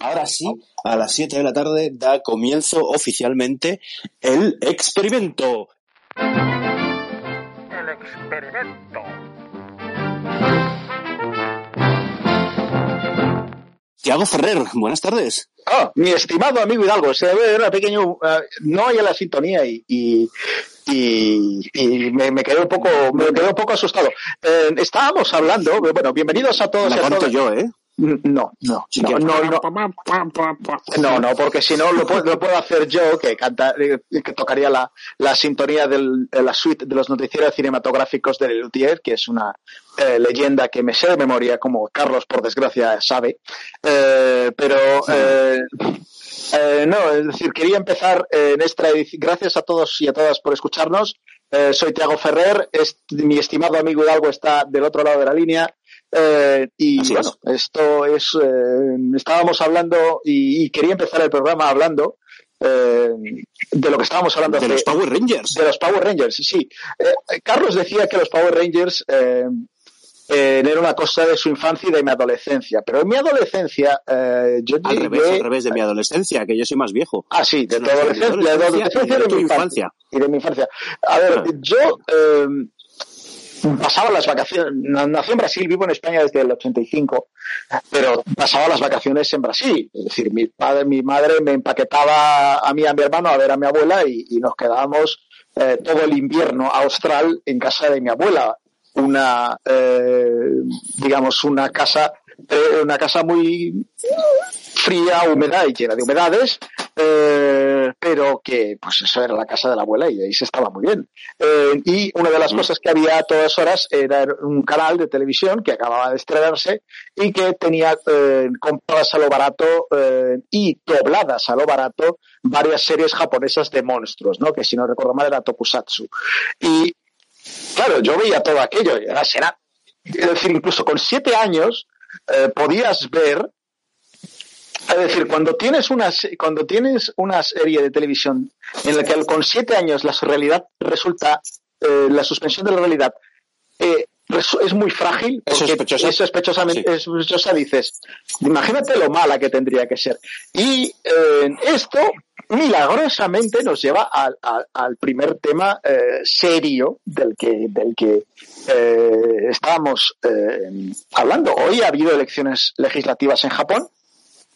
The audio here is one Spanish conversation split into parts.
Ahora sí, a las 7 de la tarde da comienzo oficialmente el experimento. El experimento. Tiago Ferrer, buenas tardes. Ah, mi estimado amigo Hidalgo, se ve una pequeña, eh, no hay la sintonía y, y, y, y me, me, quedé un poco, me quedé un poco asustado. Eh, estábamos hablando, bueno, bienvenidos a todos. La y a todas. yo, ¿eh? No, no, no, no, no, porque si no lo puedo, lo puedo hacer yo, que canta, eh, que tocaría la, la sintonía de la suite de los noticieros cinematográficos de Lelutier, que es una eh, leyenda que me sé de memoria, como Carlos, por desgracia, sabe. Eh, pero, eh, eh, no, es decir, quería empezar eh, en esta edición. Gracias a todos y a todas por escucharnos. Eh, soy Tiago Ferrer, es- mi estimado amigo Hidalgo está del otro lado de la línea. Eh, y Así bueno, es. esto es, eh, estábamos hablando y, y quería empezar el programa hablando eh, de lo que estábamos hablando De hace- los Power Rangers. de los Power Rangers, sí. Carlos decía que los Power Rangers era una cosa de su infancia y de mi adolescencia, pero en mi adolescencia eh, yo Al llegué- revés, al revés de mi adolescencia, que yo soy más viejo. Ah, sí, de tu de adolescencia, de adolescencia mi infancia. infancia. Y de mi infancia. A ver, Ah. yo eh, pasaba las vacaciones, na- nací en Brasil, vivo en España desde el 85, pero pasaba las vacaciones en Brasil. Es decir, mi padre, mi madre me empaquetaba a mí a mi hermano a ver a mi abuela y, y nos quedábamos eh, todo el invierno austral en casa de mi abuela. Una, eh, digamos, una casa, eh, una casa muy fría, húmeda y llena de humedades, eh, pero que pues eso era la casa de la abuela y ahí se estaba muy bien. Eh, y una de las cosas que había a todas horas era un canal de televisión que acababa de estrenarse y que tenía eh, compradas a lo barato y dobladas a lo barato varias series japonesas de monstruos, ¿no? que si no recuerdo mal era Tokusatsu. Y claro, yo veía todo aquello, y era, era- es decir, incluso con siete años podías ver es decir, cuando tienes una cuando tienes una serie de televisión en la que con siete años la realidad resulta eh, la suspensión de la realidad eh, es muy frágil Es sospechosa. es sospechosamente Sí. es sospechosa dices imagínate lo mala que tendría que ser y eh, esto milagrosamente nos lleva al, al- al primer tema eh, serio del que del que eh, estábamos eh, hablando hoy ha habido elecciones legislativas en Japón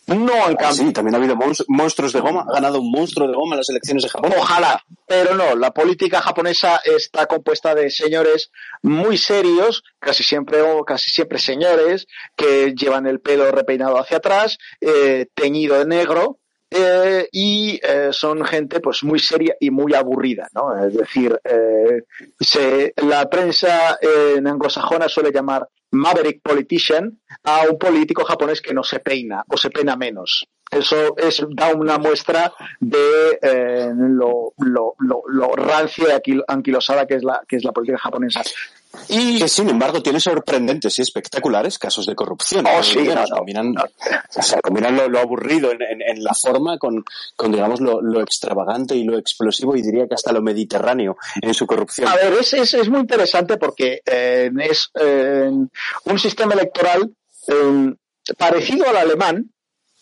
no en Ah, cambio sí, también ha habido monst- monstruos de goma. Ha ganado un monstruo de goma en las elecciones de Japón. Ojalá, pero no, la política japonesa está compuesta de señores muy serios, casi siempre o casi siempre señores, que llevan el pelo repeinado hacia atrás, eh, teñido de negro, eh, y eh, son gente pues muy seria y muy aburrida, ¿no? Es decir, eh, se, la prensa en anglosajona suele llamar maverick politician a un político japonés que no se peina o se peina menos. Eso es, da una muestra de lo, lo, lo, lo rancia y anquilosada que es la, que es la política japonesa. Y Que sin embargo tiene sorprendentes y espectaculares casos de corrupción. Oh, sí, Digamos, no, no, combinan, no. o sea, combinan lo, lo aburrido en, en- en la forma con, con digamos, lo, lo extravagante y lo explosivo y diría que hasta lo mediterráneo en su corrupción. A ver, es, es, es muy interesante porque eh, es eh, un sistema electoral eh, parecido al alemán,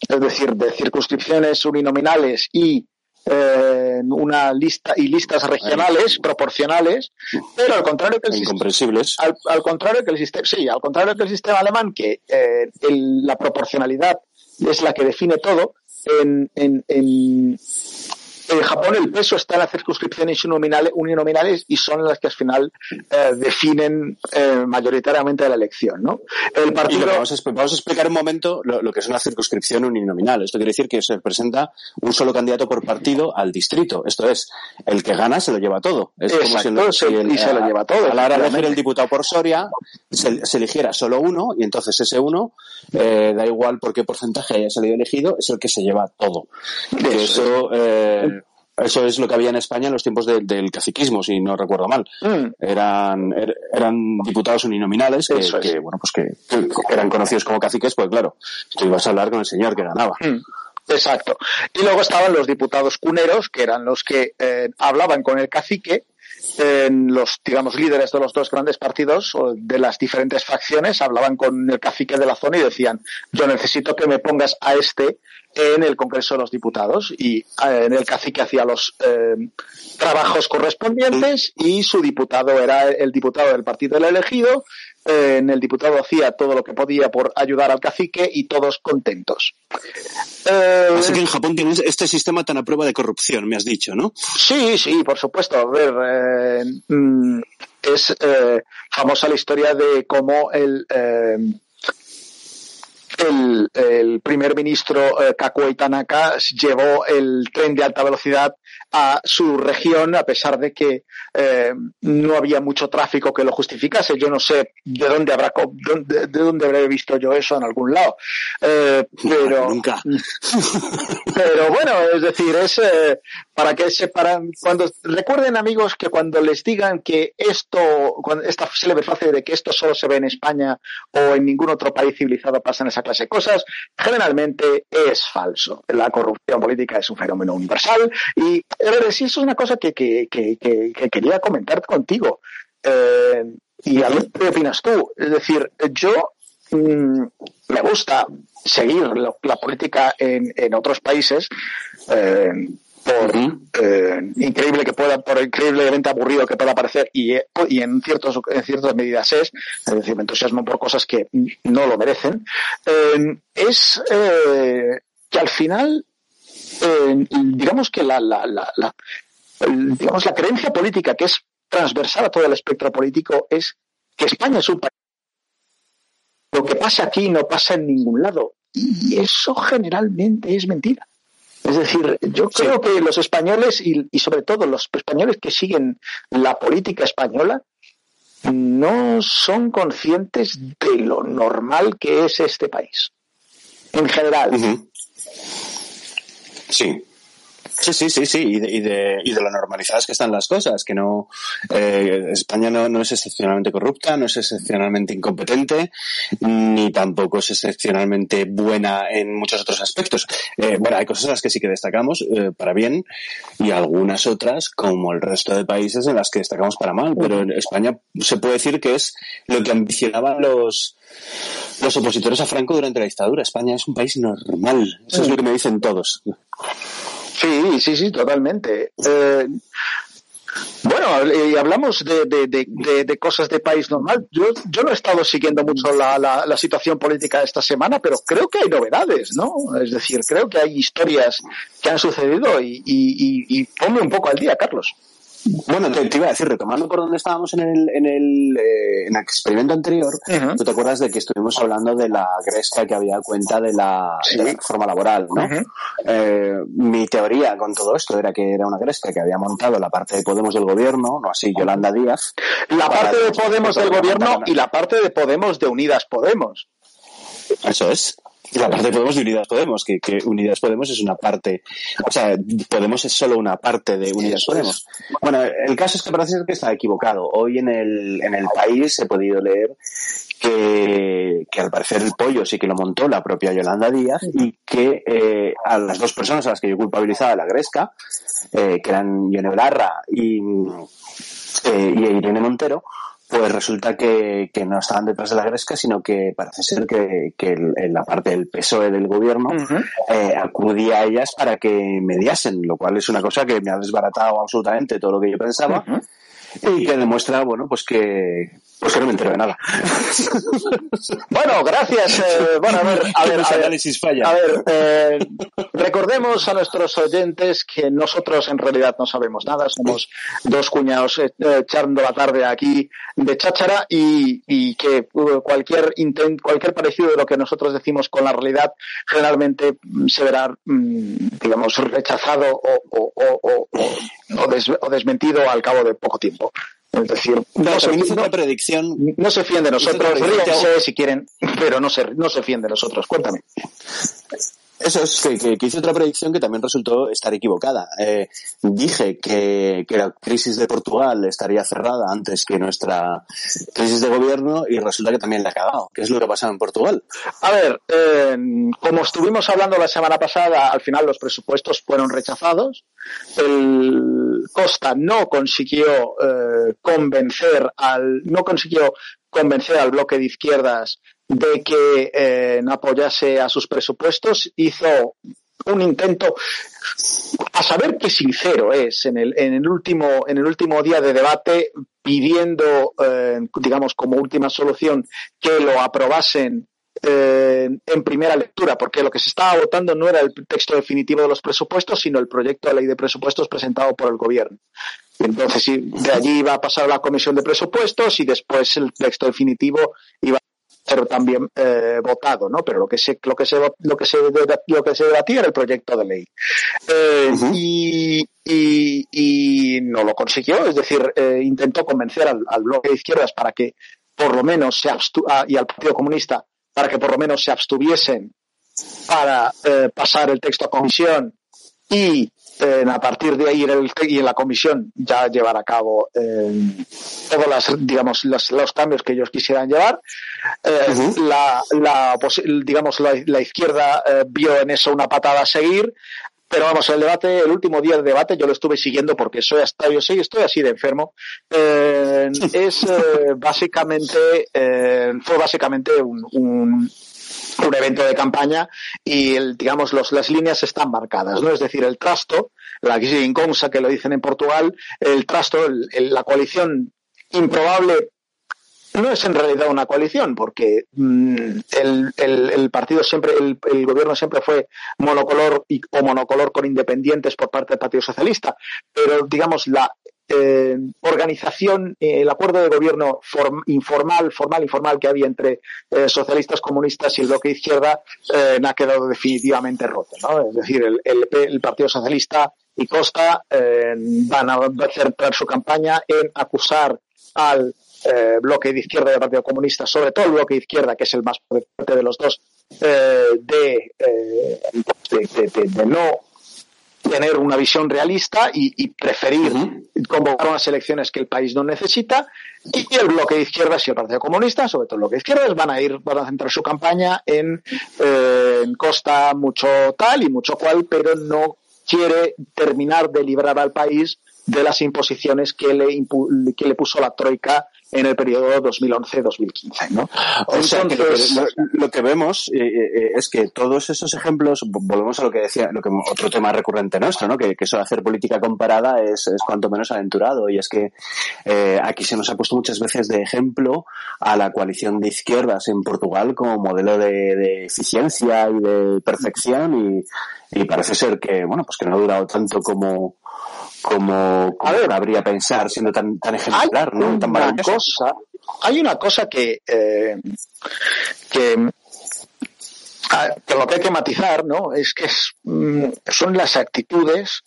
es decir, de circunscripciones uninominales y eh, una lista y listas regionales proporcionales, pero al contrario que el sistema Incomprensibles. al, al contrario que el sistema, sí, al contrario que el sistema alemán, que eh, el- la proporcionalidad es la que define todo, en, en, en, En Japón el peso está en las circunscripciones uninominales, y son las que al final eh, definen eh, mayoritariamente la elección. ¿no? El partido... Vamos a, vamos, a, explicar un momento lo, que es una circunscripción uninominal. Esto quiere decir que se presenta un solo candidato por partido al distrito. Esto es, el que gana se lo lleva todo. Es como si, el, y se lo lleva todo. A la hora de elegir el diputado por Soria, se, se, eligiera solo uno y entonces ese uno, eh, da igual por qué porcentaje haya salido elegido, es el que se lleva todo. eso... Eh, eso es lo que había en España en los tiempos del caciquismo, si no recuerdo mal. Mm. Eran, er, eran diputados uninominales que, bueno, pues que, eran conocidos como caciques, pues claro, tú ibas a hablar con el señor que ganaba. Mm. Exacto. Y luego estaban los diputados cuneros, que eran los que eh, hablaban con el cacique los, digamos, líderes de los dos grandes partidos o de las diferentes facciones hablaban con el cacique de la zona y decían, yo necesito que me pongas a este en el Congreso de los Diputados y eh, en el cacique hacía los eh, trabajos correspondientes y su diputado era el diputado del partido del elegido en el diputado hacía todo lo que podía por ayudar al cacique y todos contentos. Eh, Así que en Japón tienes este sistema tan a prueba de corrupción, me has dicho, ¿no? Sí, sí, por supuesto. A ver, eh, mm, es eh, famosa la historia de cómo el el, primer ministro eh, Kakuei Tanaka llevó el tren de alta velocidad a su región a pesar de que eh, no había mucho tráfico que lo justificase. Yo no sé de dónde habrá de, dónde habré visto yo eso en algún lado. Eh, pero nunca. Pero bueno, es decir, es para que separan cuando recuerden amigos que cuando les digan que esto cuando esta célebre frase de que esto solo se ve en España o en ningún otro país civilizado pasa en esa clase de cosas, generalmente es falso. La corrupción política es un fenómeno universal y si eso es una cosa que, que, que, que quería comentar contigo. Eh, y a qué opinas tú. Es decir, yo mm, me gusta seguir la, política en, en, otros países. Eh, por eh, increíble que pueda, por increíblemente aburrido que pueda parecer, y, y en, ciertos, en ciertas medidas es, es decir, me entusiasmo por cosas que no lo merecen, es que al final eh, digamos que la, la, la, la, digamos, la creencia política que es transversal a todo el espectro político es que España es un país. Lo que pasa aquí no pasa en ningún lado. Y eso generalmente es mentira. Es decir, yo creo que los españoles y, y, sobre todo los españoles que siguen la política española no son conscientes de lo normal que es este país. En general. Sí. Sí, sí, sí, sí, y de, y de, y de lo normalizadas que están las cosas, que no, eh, España no, es excepcionalmente corrupta, no es excepcionalmente incompetente, ni tampoco es excepcionalmente buena en muchos otros aspectos. Eh, bueno, hay cosas en las que sí que destacamos eh, para bien y algunas otras, como el resto de países, en las que destacamos para mal, pero en España se puede decir que es lo que ambicionaban los, los opositores a Franco durante la dictadura. España es un país normal. Eso es lo que me dicen todos. Sí, sí, sí, totalmente. Eh, bueno, y hablamos de, de, de, cosas de país normal. Yo, yo no he estado siguiendo mucho la, la, situación política esta semana, pero creo que hay novedades, ¿no? Es decir, creo que hay historias que han sucedido y, y, y ponme un poco al día, Carlos. Bueno, te, iba a decir, retomando por donde estábamos en el, en el, eh, en el experimento anterior, tú te acuerdas de que estuvimos hablando de la gresca que había cuenta de la, reforma laboral, ¿no? eh, mi teoría con todo esto era que era una gresca que había montado la parte de Podemos del gobierno, no así Yolanda Díaz. La parte de Podemos del gobierno y la parte de Podemos de Unidas Podemos. Eso es. Y la parte de Podemos de Unidas Podemos, que, que, Unidas Podemos es una parte, o sea, Podemos es solo una parte de Unidas Podemos. Bueno, el caso es que parece que está equivocado. Hoy en el, en el país he podido leer que, que, al parecer el pollo sí que lo montó la propia Yolanda Díaz y que eh, a las dos personas a las que yo culpabilizaba la Gresca, eh, que eran Yone Blarra y, eh, y Irene Montero, pues resulta que, que, no estaban detrás de la Gresca, sino que parece ser que, que la parte del PSOE del gobierno eh, acudía a ellas para que mediasen, lo cual es una cosa que me ha desbaratado absolutamente todo lo que yo pensaba y que demuestra, bueno, pues que, Pues que no me entero de nada. bueno, gracias. Eh, bueno, a ver, a ver, a análisis falla. A ver, eh, recordemos a nuestros oyentes que nosotros en realidad no sabemos nada. Somos dos cuñados eh, echando la tarde aquí de cháchara y, y que uh, cualquier intent, cualquier parecido de lo que nosotros decimos con la realidad generalmente mm, se verá, mm, digamos, rechazado o, o, o, o desmentido al cabo de poco tiempo. Es decir, no, se, no, predicción. No se fíen de nosotros, ríense si quieren, pero no se, no se fíen de nosotros. Cuéntame. Eso es que, hice otra predicción que también resultó estar equivocada. Eh, dije que, la crisis de Portugal estaría cerrada antes que nuestra crisis de gobierno y resulta que también la ha acabado. ¿Qué es lo que ha pasado en Portugal? A ver, eh, como estuvimos hablando la semana pasada, al final los presupuestos fueron rechazados. El Costa no consiguió eh, convencer al, no consiguió convencer al bloque de izquierdas de que eh, apoyase a sus presupuestos, hizo un intento a saber qué sincero es en el, en el último en el último día de debate pidiendo eh, digamos como última solución que lo aprobasen eh, en primera lectura, porque lo que se estaba votando no era el texto definitivo de los presupuestos, sino el proyecto de ley de presupuestos presentado por el gobierno. Entonces, de allí iba a pasar a la comisión de presupuestos y después el texto definitivo iba ser también eh, votado, ¿no? Pero lo que se lo que se lo que se lo que se debatía era el proyecto de ley eh, y, y, y, no lo consiguió, es decir, eh, intentó convencer al, al, bloque de izquierdas para que por lo menos se abstu ah, y al Partido Comunista para que por lo menos se abstuviesen para eh, pasar el texto a comisión y a partir de ahí y en la comisión ya llevar a cabo eh, todos las, digamos, los, los, cambios que ellos quisieran llevar. Eh, la, la, digamos, la, la izquierda eh, vio en eso una patada a seguir. Pero vamos, el debate, el último día del debate, yo lo estuve siguiendo porque soy hasta, yo soy, estoy así de enfermo. Es básicamente, fue básicamente un, un un evento de campaña y el, digamos los, las líneas están marcadas, ¿no? Es decir, el trasto, la Ginconsa que lo dicen en Portugal, el trasto, el, la coalición improbable no es en realidad una coalición, porque mm, el, el, el, partido siempre, el, el, gobierno siempre fue monocolor y, o monocolor con independientes por parte del Partido Socialista, pero digamos la eh, organización, eh, el acuerdo de gobierno form, informal, formal, informal que había entre eh, socialistas, comunistas y el bloque de izquierda ha quedado definitivamente roto. ¿no? Es decir, el, Partido Socialista y Costa van a centrar su campaña en acusar al bloque de izquierda del Partido Comunista, sobre todo el bloque de izquierda, que es el más fuerte de los dos, de, no tener una visión realista y, y preferir uh -huh. convocar unas elecciones que el país no necesita y el bloque de izquierdas y el Partido Comunista, sobre todo el bloque de izquierdas, van a ir, van a centrar su campaña en, eh, en costa mucho tal y mucho cual, pero no quiere terminar de librar al país de las imposiciones que le, que le puso la Troika en el periodo 2011-2015. ¿no? O Entonces, sea, que lo, que, lo, que vemos eh, eh, es que todos esos ejemplos, volvemos a lo que decía, lo que otro tema recurrente nuestro, ¿no? que, que eso de hacer política comparada es, es cuanto menos aventurado y es que eh, aquí se nos ha puesto muchas veces de ejemplo a la coalición de izquierdas en Portugal como modelo de, de eficiencia y de perfección y, y parece ser que, bueno, pues que no ha durado tanto como, como, como ver, habría pensar siendo tan, tan ejemplar, ¿no? Tan cosa, hay una cosa que, eh, que, que lo que hay que matizar, ¿no? Es que es, mm, son las actitudes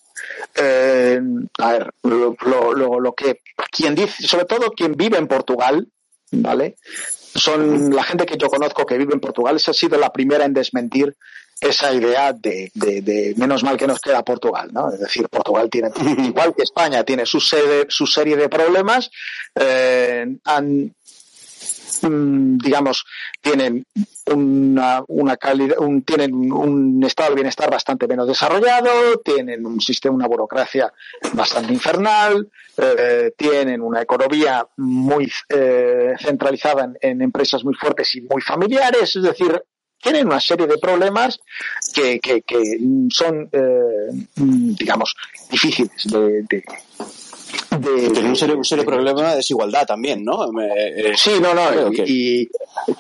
eh, a ver, lo, lo, lo, que quien dice, sobre todo quien vive en Portugal, ¿vale? Son la gente que yo conozco que vive en Portugal, esa ha sido la primera en desmentir esa idea de, de, de, menos mal que nos queda Portugal, ¿no? Es decir, Portugal tiene, igual que España, tiene su, sede, su serie de problemas, eh, han, mm, digamos, tienen una, una calidad, un, tienen un estado de bienestar bastante menos desarrollado, tienen un sistema, una burocracia bastante infernal, eh, tienen una economía muy eh, centralizada en, en, empresas muy fuertes y muy familiares, es decir, tienen una serie de problemas que, que, que son, eh, digamos, difíciles de, de, un serio, un problema de desigualdad también, ¿no? Eh, sí, no, no, y,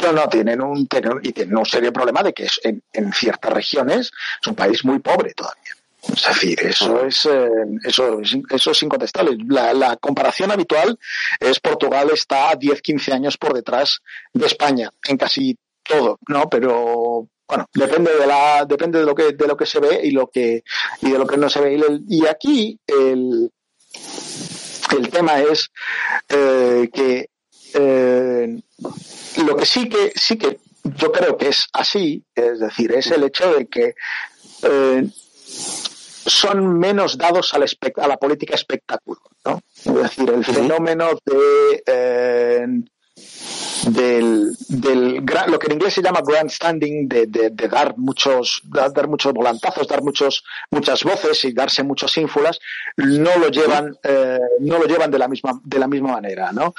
no, no, tienen un, y tienen un serio problema de que en, en ciertas regiones es un país muy pobre todavía. Es decir, eso es, eh, eso, eso es incontestable. La, la, comparación habitual es Portugal está 10, 15 años por detrás de España en casi todo, ¿no? Pero bueno, depende de la, depende de lo que, de lo que se ve y lo que, y de lo que no se ve. Y, aquí el, el tema es eh, que eh, lo que sí que sí que yo creo que es así, es decir, es el hecho de que eh, son menos dados a la política espectáculo, ¿no? Es decir, el fenómeno de eh, del, del lo que en inglés se llama grandstanding, de, de, dar muchos, dar, muchos volantazos, dar muchos, muchas voces y darse muchos ínfulas, no lo llevan, eh, no lo llevan de la misma, de la misma manera, ¿no?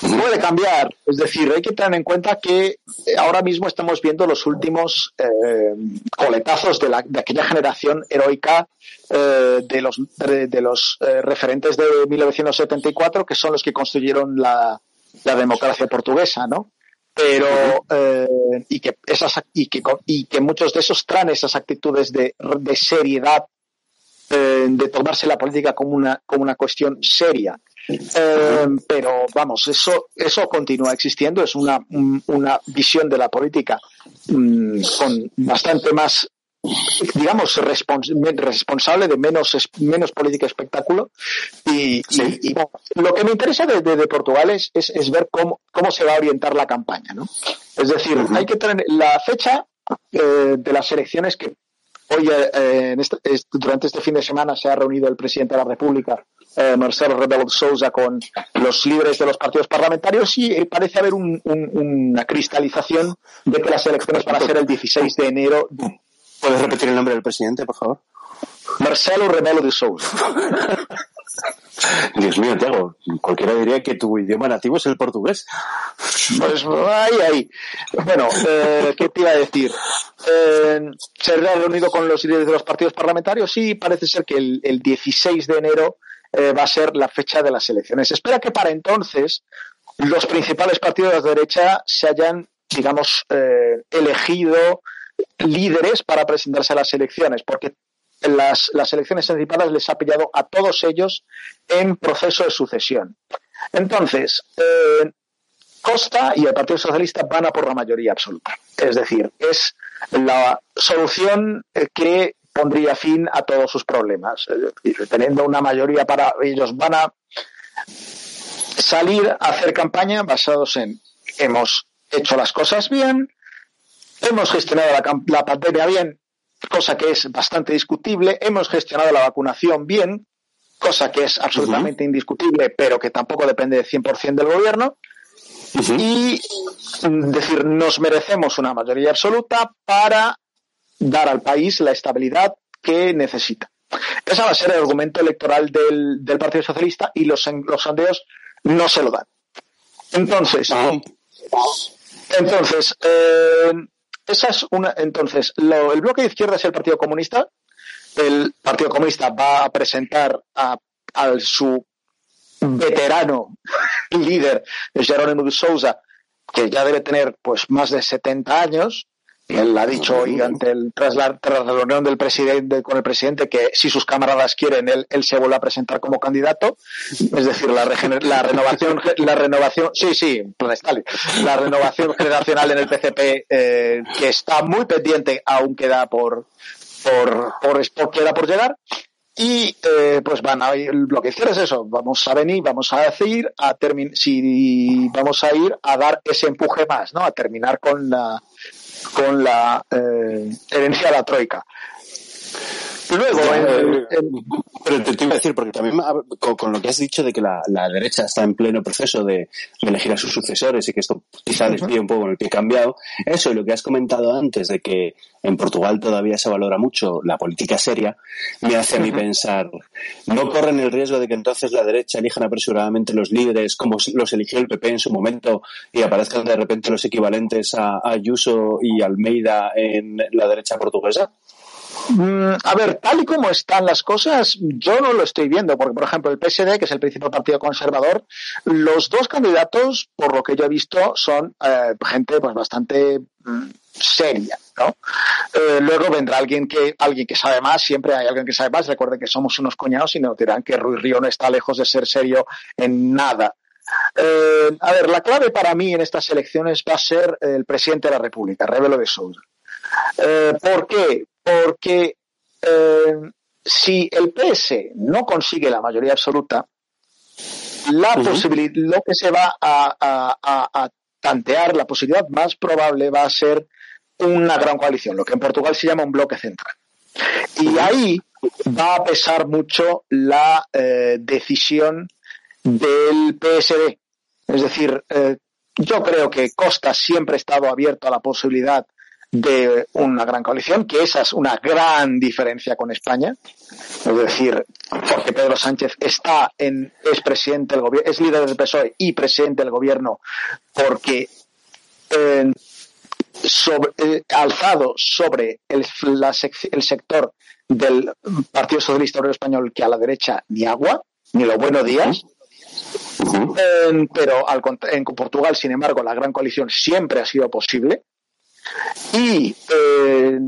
Puede cambiar, es decir, hay que tener en cuenta que ahora mismo estamos viendo los últimos eh, coletazos de, la, de aquella generación heroica eh, de los, de, de los eh, referentes de 1974, que son los que construyeron la, la democracia portuguesa, ¿no? Pero, eh, y, que esas, y, que, y que muchos de esos traen esas actitudes de, de seriedad, eh, de tomarse la política como una, como una cuestión seria. Eh, pero vamos, eso, eso continúa existiendo, es una, una visión de la política mm, con bastante más digamos, responsable de menos, menos política espectáculo. Y, lo que me interesa de, de, Portugal es, es, ver cómo, cómo se va a orientar la campaña. ¿no? Es decir, hay que tener la fecha eh, de las elecciones que hoy, eh, este, durante este fin de semana, se ha reunido el presidente de la República, eh, Marcelo Rebelo de Sousa, con los líderes de los partidos parlamentarios y parece haber un, una cristalización de que las elecciones van a ser el 16 de enero ¿Puedes repetir el nombre del presidente, por favor? Marcelo Rebelo de Sousa. Dios mío, Tiago, cualquiera diría que tu idioma nativo es el portugués. Pues ahí, ahí. Bueno, eh, ¿qué te iba a decir? Eh, ¿Se ha reunido con los líderes de los partidos parlamentarios? Sí, parece ser que el, el 16 de enero eh, va a ser la fecha de las elecciones. Se espera que para entonces los principales partidos de la derecha se hayan, digamos, eh, elegido líderes para presentarse a las elecciones, porque las, las elecciones anticipadas les ha pillado a todos ellos en proceso de sucesión. Entonces, eh, Costa y el Partido Socialista van a por la mayoría absoluta. Es decir, es la solución que pondría fin a todos sus problemas. teniendo una mayoría para ellos van a salir a hacer campaña basados en hemos hecho las cosas bien, Hemos gestionado la, pandemia bien, cosa que es bastante discutible. Hemos gestionado la vacunación bien, cosa que es absolutamente indiscutible, pero que tampoco depende del 100% del gobierno. Y mm, decir, nos merecemos una mayoría absoluta para dar al país la estabilidad que necesita. Ese va a ser el argumento electoral del, Partido Socialista y los, los sondeos no se lo dan. Entonces, entonces eh, esa es una. Entonces, el bloque de izquierda es el Partido Comunista. El Partido Comunista va a presentar a, su veterano líder, Jerónimo de Sousa, que ya debe tener pues más de 70 años, él ha dicho hoy ante el, tras, la, reunión del presidente con el presidente que si sus camaradas quieren él, él se vuelve a presentar como candidato. Es decir, la, la renovación, la renovación, sí, sí, la renovación generacional en el PCP eh, que está muy pendiente, aún queda por, por, por, queda por llegar. Y eh, pues van a ir, lo que hicieron es eso, vamos a venir, vamos a decir, a terminar, si vamos a ir a dar ese empuje más, ¿no? A terminar con la, con la eh, herencia de la Troika. Luego, eh, pero te, iba a decir, porque también con, lo que has dicho de que la, derecha está en pleno proceso de, elegir a sus sucesores y que esto quizá les pide un poco en el pie cambiado, eso y lo que has comentado antes de que en Portugal todavía se valora mucho la política seria, me hace a mí pensar, ¿no corren el riesgo de que entonces la derecha elijan apresuradamente los líderes como los eligió el PP en su momento y aparezcan de repente los equivalentes a Ayuso y Almeida en la derecha portuguesa? Mm, a ver, tal y como están las cosas, yo no lo estoy viendo, porque por ejemplo el PSD, que es el principal partido conservador, los dos candidatos, por lo que yo he visto, son eh, gente pues bastante mm, seria, ¿no? Eh, luego vendrá alguien que alguien que sabe más, siempre hay alguien que sabe más. Recuerden que somos unos coñados y nos dirán que Ruiz Río no está lejos de ser serio en nada. Eh, a ver, la clave para mí en estas elecciones va a ser el presidente de la República, Rebelo de Sousa. ¿Por qué? Porque eh, si el PS no consigue la mayoría absoluta, la posibilidad, lo que se va a, tantear, la posibilidad más probable va a ser una gran coalición, lo que en Portugal se llama un bloque central. Y ahí va a pesar mucho la eh, decisión del PSD. Es decir, eh, yo creo que Costa siempre ha estado abierto a la posibilidad de una gran coalición, que esa es una gran diferencia con España. Es decir, porque Pedro Sánchez está en, es presidente del gobierno, es líder del PSOE y presidente del gobierno porque eh, sobre, eh, alzado sobre el, el sector del Partido Socialista Obrero Español que a la derecha ni agua, ni los buenos días. Eh, pero al, en Portugal, sin embargo, la gran coalición siempre ha sido posible y eh,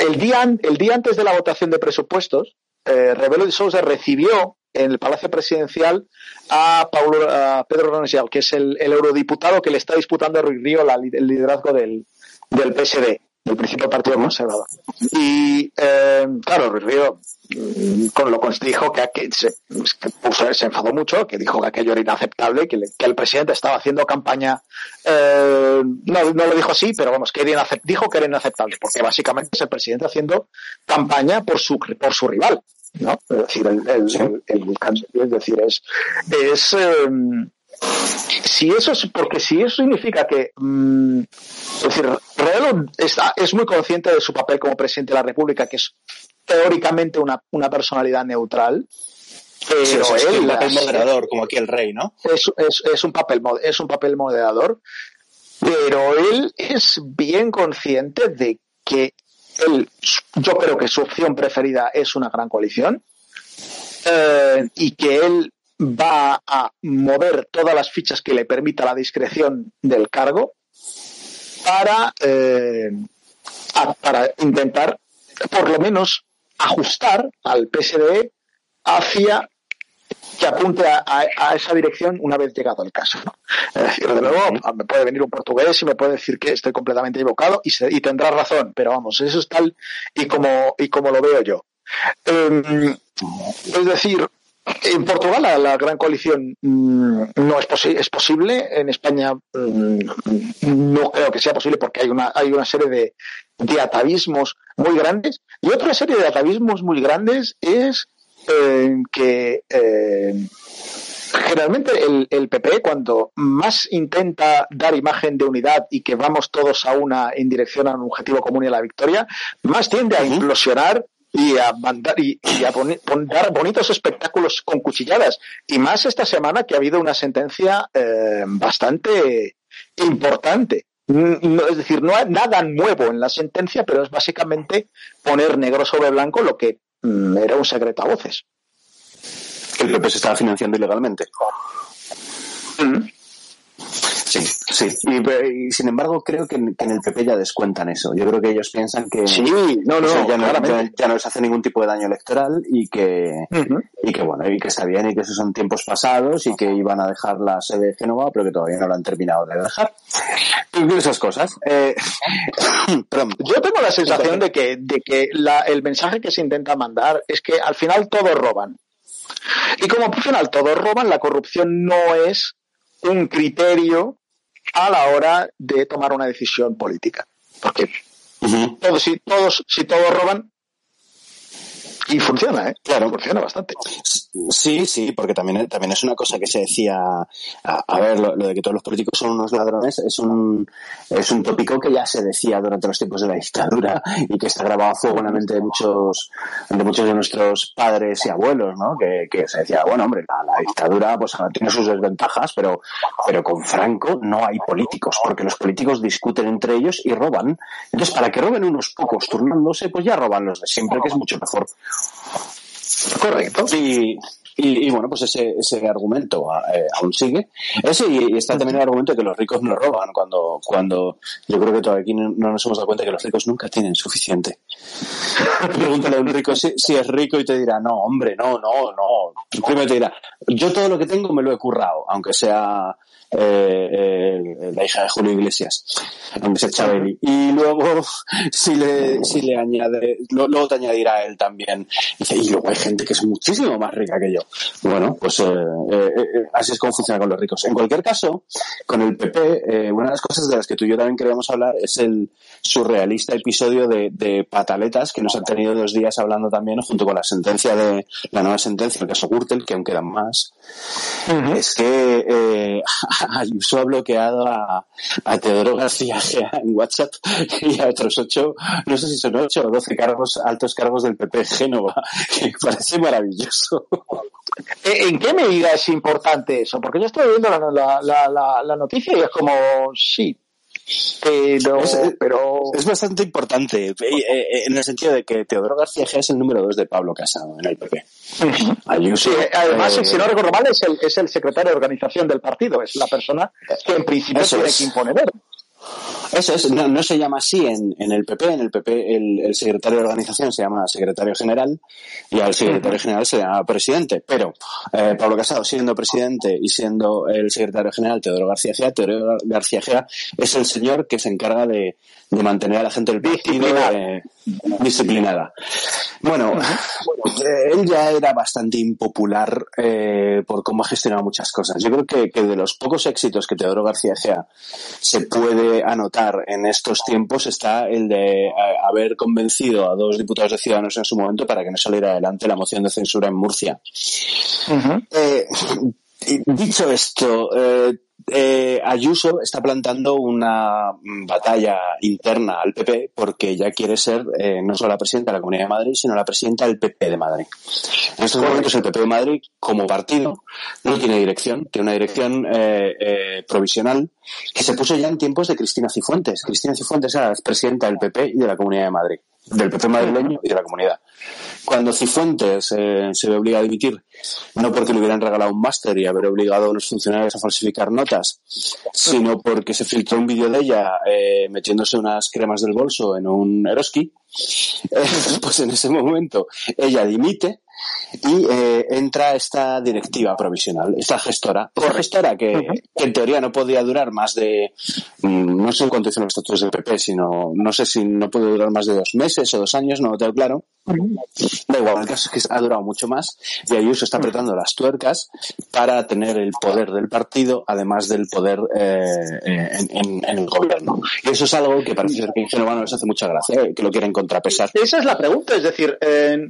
el, día, el día antes de la votación de presupuestos, eh, Rebelo de Sousa recibió en el Palacio Presidencial a, Paulo, Pedro Ronesial, que es el, eurodiputado que le está disputando a Ruiz Río el liderazgo del, del PSD del principal partido conservador. Y, eh, claro, Río mm, con lo que dijo que, se, se enfadó mucho, que dijo que aquello era inaceptable, que, que el presidente estaba haciendo campaña, eh, no, no lo dijo así, pero vamos, que era dijo que era inaceptable, porque básicamente es el presidente haciendo campaña por su, por su rival. ¿no? Es decir, el, el, el, es decir, es, es eh, si eso es porque si eso significa que mm, es decir está, es muy consciente de su papel como presidente de la República que es teóricamente una, una personalidad neutral pero sí, es un papel moderador como aquí el rey no es, es, es, un papel es un papel moderador pero él es bien consciente de que él yo creo que su opción preferida es una gran coalición eh, y que él va a mover todas las fichas que le permita la discreción del cargo para, eh, para intentar, por lo menos, ajustar al PSDE hacia que apunte a, esa dirección una vez llegado el caso. Es decir, de nuevo, me puede venir un portugués y me puede decir que estoy completamente equivocado y, y tendrá razón, pero vamos, eso es tal y como, y como lo veo yo. Em, es decir, en Portugal la, gran coalición mm, no es, es posible. En España mm, no creo que sea posible porque hay una, hay una serie de, de atavismos muy grandes. Y otra serie de atavismos muy grandes es eh, que eh, generalmente el, el, PP cuando más intenta dar imagen de unidad y que vamos todos a una en dirección a un objetivo común y a la victoria, más tiende a implosionar y a mandar y, a dar bonitos espectáculos con cuchilladas. Y más esta semana que ha habido una sentencia eh, bastante importante. No, es decir, no hay nada nuevo en la sentencia, pero es básicamente poner negro sobre blanco lo que mm, era un secreto a voces. El PP se estaba financiando ilegalmente. Mm. Sí, sí. Y, sin embargo, creo que en, el PP ya descuentan eso. Yo creo que ellos piensan que, sí, no, no, ya, no ya, no les hace ningún tipo de daño electoral y que, y que bueno, y que está bien y que esos son tiempos pasados y que iban a dejar la sede de Génova, pero que todavía no lo han terminado de dejar. Y esas cosas. Eh, Yo tengo la sensación de que, de que la, el mensaje que se intenta mandar es que al final todos roban. Y como al final todos roban, la corrupción no es un criterio a la hora de tomar una decisión política. Porque todos, si, todos, si todos roban, Y funciona, ¿eh? Claro. Funciona bastante. Sí, sí, porque también, también es una cosa que se decía, a, ver, lo, de que todos los políticos son unos ladrones es un, es un tópico que ya se decía durante los tiempos de la dictadura y que está grabado a fuego en la mente de muchos, de muchos de nuestros padres y abuelos, ¿no? Que, que se decía, bueno, hombre, la, dictadura pues tiene sus desventajas, pero, pero con Franco no hay políticos, porque los políticos discuten entre ellos y roban. Entonces, para que roben unos pocos turnándose, pues ya roban los de siempre, que es mucho mejor. Correcto. Y, y, bueno, pues ese, ese argumento eh, aún sigue. Ese y, está también el argumento de que los ricos no roban cuando, cuando yo creo que todavía aquí no, nos hemos dado cuenta que los ricos nunca tienen suficiente. Pregúntale a un rico si, si, es rico y te dirá, no, hombre, no, no, no. Primero te dirá, yo todo lo que tengo me lo he currado, aunque sea eh, eh, la hija de Julio Iglesias, donde se Chabeli. Y luego, si le, si le añade, luego te añadirá él también. Y, luego hay gente que es muchísimo más rica que yo. Bueno, pues eh, así es como funciona con los ricos. En cualquier caso, con el PP, una de las cosas de las que tú y yo también queríamos hablar es el surrealista episodio de, de pataletas que nos han tenido dos días hablando también, junto con la sentencia de, la nueva sentencia, el caso Gürtel, que aún quedan más. Es que Ayuso ha bloqueado a, a Teodoro García en WhatsApp y a otros ocho, no sé si son ocho o doce cargos, altos cargos del PP Génova, que parece maravilloso. ¿En qué medida es importante eso? Porque yo estoy viendo la, la, la, la noticia y es como, sí, es, eh, pero es bastante importante eh, eh, en el sentido de que Teodoro García G es el número dos de Pablo Casado en el PP. además, si no recuerdo mal, es el, es el secretario de organización del partido, es la persona que en principio tiene que imponer. Eso es, no, no, se llama así en, en, el PP. En el PP el, secretario de organización se llama secretario general y al secretario general se llama presidente. Pero eh, Pablo Casado, siendo presidente y siendo el secretario general Teodoro García Gea, Teodoro García Gea es el señor que se encarga de, de mantener a la gente del partido eh, disciplinada. Bueno, eh, él ya era bastante impopular eh, por cómo ha gestionado muchas cosas. Yo creo que, que, de los pocos éxitos que Teodoro García Gea se puede anotar en estos tiempos está el de eh, haber convencido a dos diputados de Ciudadanos en su momento para que no saliera adelante la moción de censura en Murcia. eh, dicho esto, eh, eh, Ayuso está plantando una batalla interna al PP porque ya quiere ser eh, no solo la presidenta de la Comunidad de Madrid, sino la presidenta del PP de Madrid. En estos momentos el PP de Madrid, como partido, no tiene dirección, tiene una dirección eh, eh provisional que se puso ya en tiempos de Cristina Cifuentes. Cristina Cifuentes era presidenta del PP y de la Comunidad de Madrid del PP madrileño y de la comunidad. Cuando Cifuentes eh, se ve obligado a dimitir, no porque le hubieran regalado un máster y haber obligado a los funcionarios a falsificar notas, sino porque se filtró un vídeo de ella eh, metiéndose unas cremas del bolso en un Eroski, eh, pues en ese momento ella dimite y eh, entra esta directiva provisional, esta gestora, esta gestora que, que, en teoría no podía durar más de, mm, no sé cuánto dicen los estatutos del PP, sino no sé si no puede durar más de dos meses o dos años, no lo tengo claro. Da igual, el caso es que ha durado mucho más y Ayuso está apretando las tuercas para tener el poder del partido, además del poder eh, en, en, en, el gobierno. Y eso es algo que parece ser que en general les hace mucha gracia, eh, que lo quieren Esa es la pregunta, es decir, ¿en,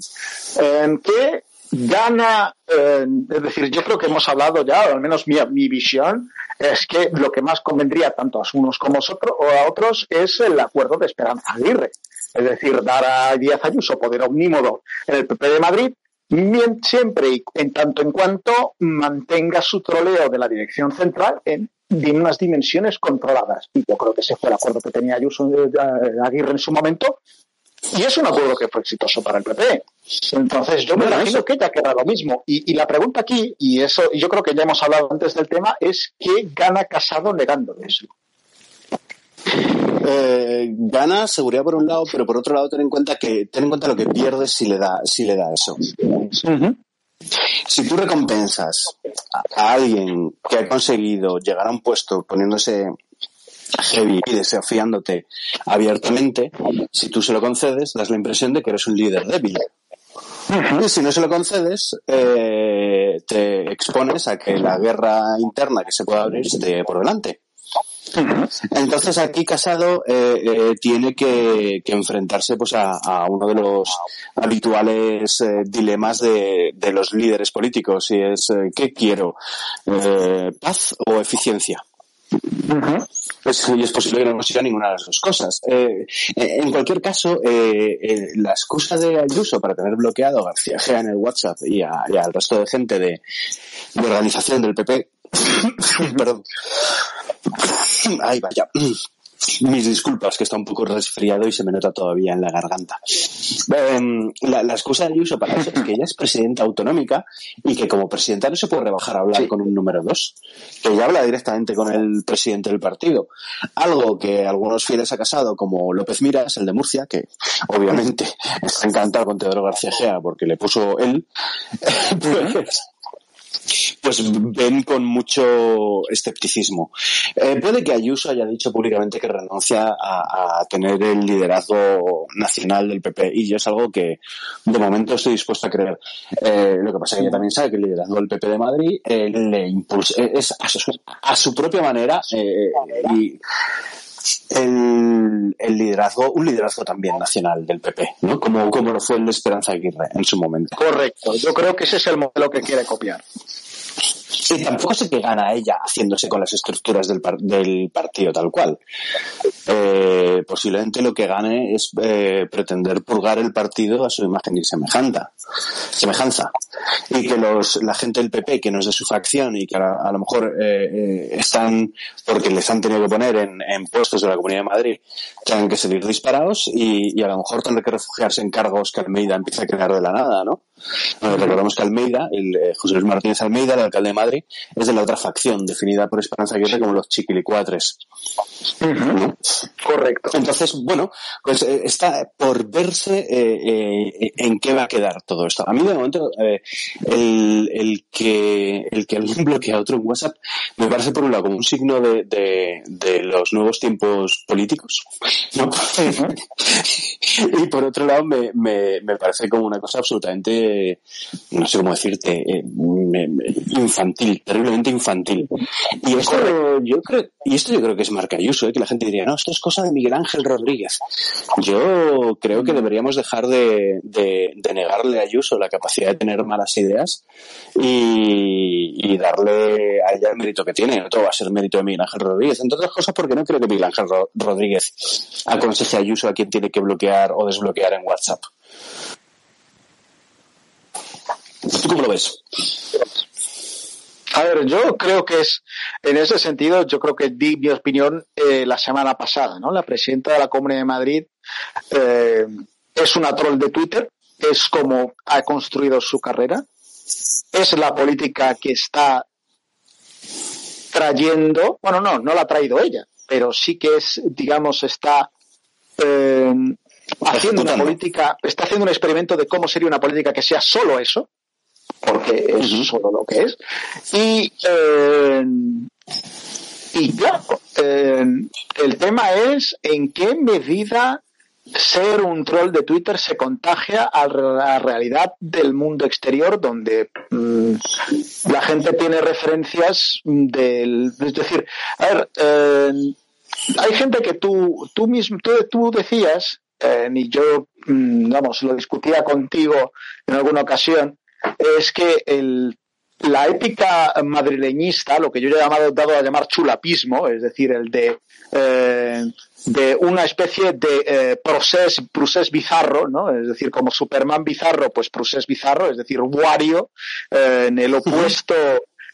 qué gana, eh, es decir, yo creo que hemos hablado ya, o al menos mi, visión, es que lo que más convendría tanto a unos como a otros, es el acuerdo de Esperanza Aguirre. Es decir, dar a Díaz Ayuso poder omnímodo en el PP de Madrid, siempre y en tanto en cuanto mantenga su troleo de la dirección central en, unas dimensiones controladas. Y yo creo que ese fue el acuerdo que tenía Ayuso eh, Aguirre en su momento, y es un acuerdo que fue exitoso para el PP. Entonces, yo me imagino que ella queda lo mismo. Y, y, la pregunta aquí, y eso, y yo creo que ya hemos hablado antes del tema, es ¿qué gana Casado negando eso? Eh, gana seguridad por un lado, pero por otro lado ten en cuenta que ten en cuenta lo que pierde si le da si le da eso. Uh -huh. Si tú recompensas a alguien que ha conseguido llegar a un puesto poniéndose heavy y desafiándote abiertamente, si tú se lo concedes, das la impresión de que eres un líder débil. Uh -huh. Y si no se lo concedes, eh, te expones a que la guerra interna que se pueda abrir te por delante. Entonces aquí Casado eh, eh, tiene que, enfrentarse pues a, uno de los habituales eh, dilemas de, los líderes políticos y es ¿qué quiero? ¿Paz o eficiencia? Pues, es posible que no consiga ninguna de las dos cosas. en cualquier caso, la excusa de Ayuso para tener bloqueado a García Gea en el WhatsApp y, al resto de gente de, de organización del PP Perdón. Ay, vaya. Mis disculpas, que está un poco resfriado y se me nota todavía en la garganta. Em, la, excusa de uso para eso es que ella es presidenta autonómica y que como presidenta no se puede rebajar a hablar con un número dos, que ella habla directamente con el presidente del partido. Algo que algunos fieles ha casado, como López Miras, el de Murcia, que obviamente está encantado con Teodoro García Gea porque le puso él, pues pues ven con mucho escepticismo. Eh, puede que Ayuso haya dicho públicamente que renuncia a, tener el liderazgo nacional del PP y yo es algo que de momento estoy dispuesto a creer. Eh, lo que pasa es que ella también sabe que el liderazgo del PP de Madrid eh, le impulsa, es a su, propia manera y el, liderazgo, un liderazgo también nacional del PP, ¿no? Como, como lo fue el Esperanza Aguirre en su momento. Correcto. Yo creo que ese es el modelo que quiere copiar. Y tampoco sé que gana ella haciéndose con las estructuras del, del partido tal cual. Eh, posiblemente lo que gane es eh, pretender purgar el partido a su imagen y semejanza. semejanza. Y que los, la gente del PP, que no es de su facción y que a, lo mejor eh, están, porque les han tenido que poner en, puestos de la Comunidad de Madrid, tengan que salir disparados y, y a lo mejor tendrán que refugiarse en cargos que Almeida empieza a crear de la nada, ¿no? recordamos que Almeida, el, eh, José Luis Martínez Almeida, el alcalde de Madrid, es de la otra facción, definida por Esperanza Aguirre como los chiquilicuatres. Correcto. Entonces, bueno, pues eh, está por verse eh, en qué va a quedar todo esto. A mí, de momento, el, el, que, el que alguien bloquea a otro en WhatsApp me parece, por un lado, como un signo de, de, los nuevos tiempos políticos, y por otro lado, me, me, me parece como una cosa absolutamente no sé cómo decirte, eh, infantil, terriblemente infantil. Y esto yo creo, y esto yo creo que es marca Ayuso, eh, que la gente diría, no, esto es cosa de Miguel Ángel Rodríguez. Yo creo que deberíamos dejar de, negarle a Ayuso la capacidad de tener malas ideas y, darle a ella el mérito que tiene. Otro va a ser mérito de Miguel Ángel Rodríguez. Entre otras cosas, porque no creo que Miguel Ángel Rodríguez aconseje a Ayuso a quien tiene que bloquear o desbloquear en WhatsApp. ¿Tú cómo lo ves? A ver, yo creo que es, en ese sentido, yo creo que di mi opinión eh, la semana pasada, ¿no? La presidenta de la Comunidad de Madrid eh, es una troll de Twitter, es como ha construido su carrera, es la política que está trayendo, bueno, no, no la ha traído ella, pero sí que es, digamos, está eh, haciendo una política, está haciendo un experimento de cómo sería una política que sea solo eso, porque es solo lo que es. Y, eh, y claro, eh, el tema es en qué medida ser un troll de Twitter se contagia a la realidad del mundo exterior donde mm, la gente tiene referencias del es decir a ver eh, hay gente que tú tú mismo tú, decías y yo mm, vamos lo discutía contigo en alguna ocasión es que el, la épica madrileñista, lo que yo he llamado, dado a llamar chulapismo, es decir, el de, eh, de una especie de eh, procés, bizarro, ¿no? Es decir, como Superman bizarro, pues procés bizarro, es decir, Wario, eh, en el opuesto,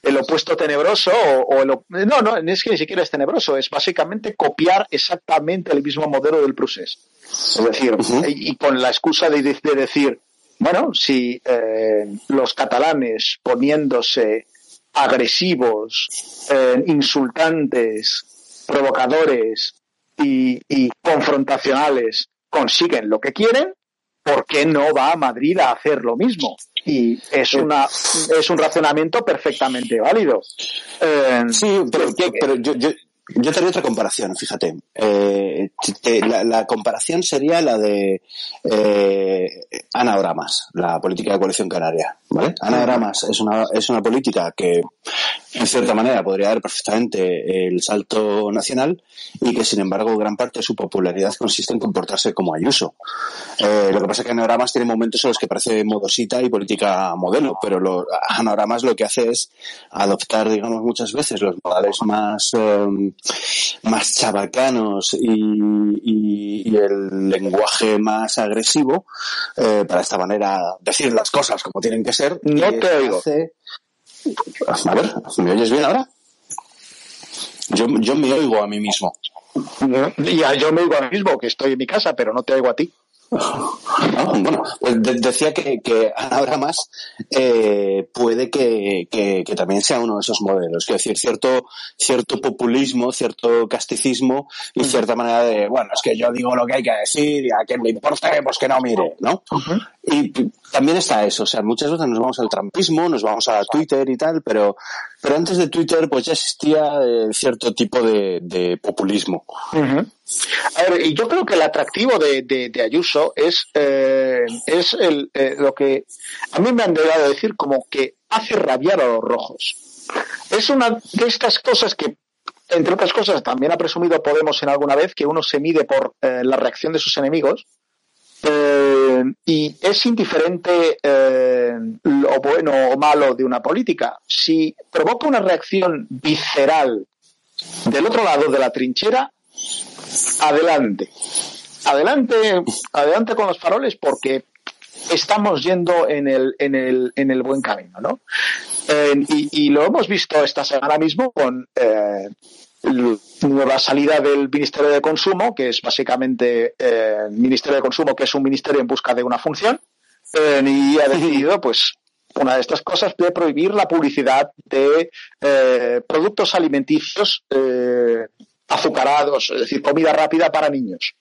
el opuesto tenebroso, o, el, no, no, es que ni siquiera es tenebroso, es básicamente copiar exactamente el mismo modelo del procés. Es decir, y, con la excusa de, de decir, bueno, si eh, los catalanes poniéndose agresivos, eh, insultantes, provocadores y, confrontacionales consiguen lo que quieren, ¿por qué no va a Madrid a hacer lo mismo? Y es una es un razonamiento perfectamente válido. Eh, sí, pero, pero yo, yo te otra comparación, fíjate. Eh, la, comparación sería la de eh, anagramas, la política de coalición canaria. ¿Vale? Anagramas es una, es una política que, en cierta manera, podría dar perfectamente el salto nacional y que, sin embargo, gran parte de su popularidad consiste en comportarse como Ayuso. Eh, lo que pasa es que Anagramas tiene momentos en los que parece modosita y política modelo, pero lo, Anagramas lo que hace es adoptar, digamos, muchas veces los modales más, em, más chabacanos y, y, el lenguaje más agresivo eh, para esta manera decir las cosas como tienen que ser. No te oigo. A ver, ¿me oyes bien ahora? Yo, yo me oigo a mí mismo. Ya, yo me oigo a mí mismo, que estoy en mi casa, pero no te oigo a ti. Ah, bueno, pues decía que, que ahora más eh, puede que, que, también sea uno de esos modelos, es decir, cierto, cierto populismo, cierto casticismo y cierta manera de, bueno, es que yo digo lo que hay que decir y a quien le importe, pues que no mire, ¿no? Y también está eso, o sea, muchas veces nos vamos al trampismo, nos vamos a Twitter y tal, pero, pero antes de Twitter pues ya existía eh, cierto tipo de, de populismo. A ver, y yo creo que el atractivo de, de, Ayuso es, eh, es el, eh, lo que a mí me han llegado decir como que hace rabiar a los rojos. Es una de estas cosas que, entre otras cosas, también ha presumido Podemos en alguna vez, que uno se mide por eh, la reacción de sus enemigos. Y es indiferente lo bueno o malo de una política. Si provoca una reacción visceral del otro lado de la trinchera, adelante. Adelante, adelante con los faroles porque estamos yendo en el, en el, en el buen camino, ¿no? Eh, y, lo hemos visto esta semana mismo con eh, nueva salida del Ministerio de Consumo, que es básicamente eh, el Ministerio de Consumo, que es un ministerio en busca de una función, eh, y ha decidido, pues, una de estas cosas de prohibir la publicidad de productos alimenticios azucarados, es decir, comida rápida para niños.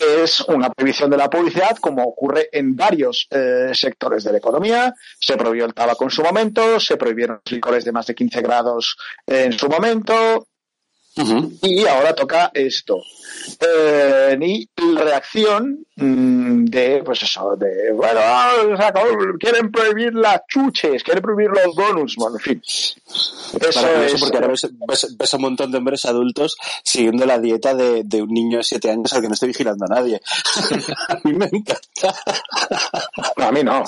Es una prohibición de la publicidad, como ocurre en varios eh, sectores de la economía. Se prohibió el tabaco en su momento, se prohibieron los licores de más de 15 grados en su momento, y ahora toca esto. Eh, y reacción mm, de, pues eso, de, bueno, ah, quieren prohibir las chuches, quieren prohibir los donuts, bueno, en fin. Eso es, porque ahora ves, a un montón de hombres adultos siguiendo la dieta de, de, un niño de 7 años al que no estoy vigilando a nadie. a mí me encanta. a mí no.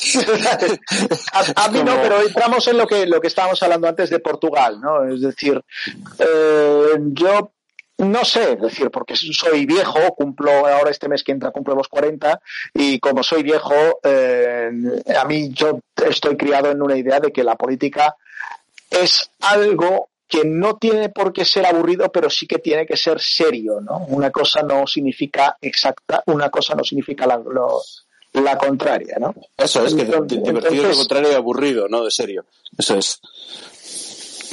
a, mí no, pero entramos en lo que, lo que estábamos hablando antes de Portugal, ¿no? Es decir, eh, yo no sé, es decir, porque soy viejo, cumplo ahora este mes que entra, cumplo los 40, y como soy viejo, eh, a mí yo estoy criado en una idea de que la política es algo que no tiene por qué ser aburrido, pero sí que tiene que ser serio, ¿no? Una cosa no significa exacta, una cosa no significa la, la contraria, ¿no? Eso es, que divertido es lo contrario de aburrido, ¿no? De serio. Eso es.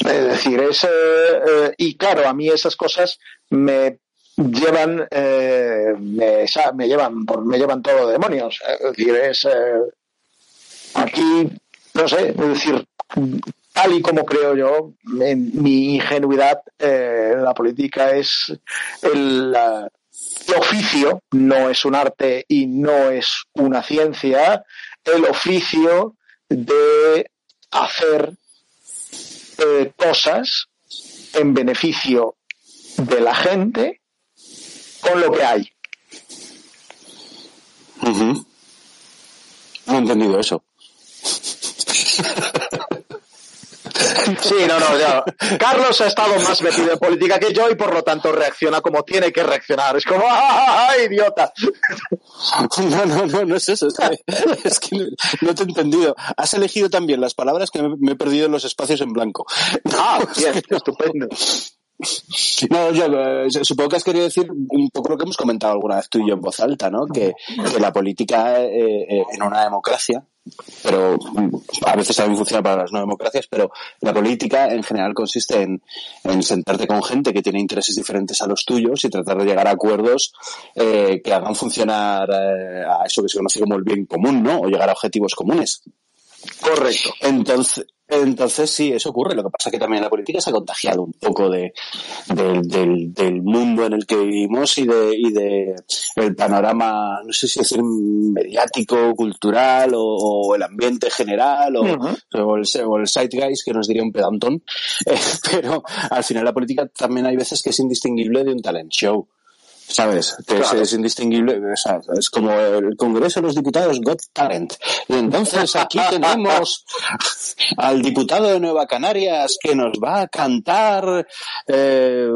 Es decir, es, eh, y claro, a mí esas cosas me llevan, eh, me, me, llevan, me llevan todo de demonios. Es decir, es, eh, aquí, no sé, es decir, tal y como creo yo, en mi ingenuidad, eh, la política es el oficio, no es un arte y no es una ciencia, el oficio de hacer eh, cosas en beneficio de la gente con lo que hay. No he entendido eso. Sí, no, no, ya. Carlos ha estado más metido en política que yo y por lo tanto reacciona como tiene que reaccionar. Es como, ¡ah, idiota! No, no, no, no es eso. Es que, no, te he entendido. Has elegido también las palabras que me, he perdido en los espacios en blanco. Ah, bien, estupendo. No, yo eh, supongo que has querido decir un poco lo que hemos comentado alguna vez tú y yo en voz alta, ¿no? Que, la política eh, eh, en una democracia, pero a veces también funciona para las no democracias, pero la política en general consiste en, sentarte con gente que tiene intereses diferentes a los tuyos y tratar de llegar a acuerdos que hagan funcionar a eso que se conoce como el bien común, ¿no? O llegar a objetivos comunes. Correcto. Entonces, Entonces sí, eso ocurre. Lo que pasa es que también la política se ha contagiado un poco de, del, del, mundo en el que vivimos y de, y de el panorama, no sé si decir mediático, cultural o, el ambiente general o, o, el, o el guys que nos diría un pedantón. Eh, pero al final la política también hay veces que es indistinguible de un talent show. ¿Sabes? Que es, indistinguible, es como el Congreso de los Diputados Got Talent. Y entonces aquí tenemos al diputado de Nueva Canarias que nos va a cantar eh,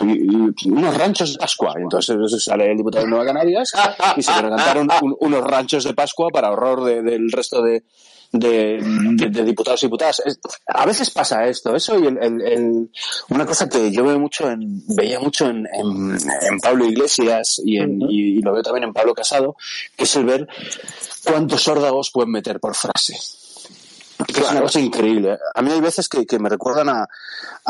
unos ranchos de Pascua. Entonces sale el diputado de Nueva Canarias y se van a cantar unos ranchos de Pascua para horror del resto de, de, de, diputados y diputadas. a veces pasa esto, eso y el, el, una cosa que yo veo mucho en, veía mucho en, en, Pablo Iglesias y, en, y, lo veo también en Pablo Casado, que es el ver cuántos órdagos pueden meter por frase. Es una cosa increíble. A mí hay veces que, que me recuerdan a,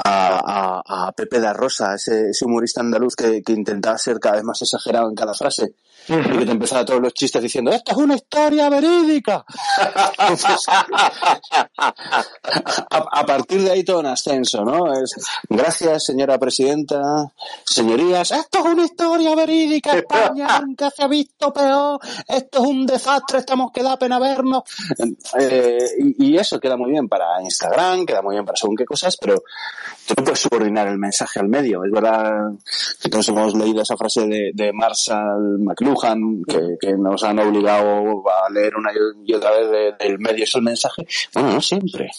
a, a, Pepe da Rosa, ese, ese humorista andaluz que, que, intentaba ser cada vez más exagerado en cada frase y que te empezaba todos los chistes diciendo, ¡Esto es una historia verídica! a, partir de ahí todo en ascenso, ¿no? Es, gracias, señora presidenta, señorías, esto es una historia verídica, España nunca se ha visto peor, esto es un desastre, estamos que da pena vernos. Eh, y, eso queda muy bien para Instagram, queda muy bien para según qué cosas, pero tú no puedes subordinar el mensaje al medio. Es verdad que todos hemos leído esa frase de, de Marshall McLuhan, que, nos han obligado a leer una y otra vez del medio es el mensaje. Bueno, no siempre.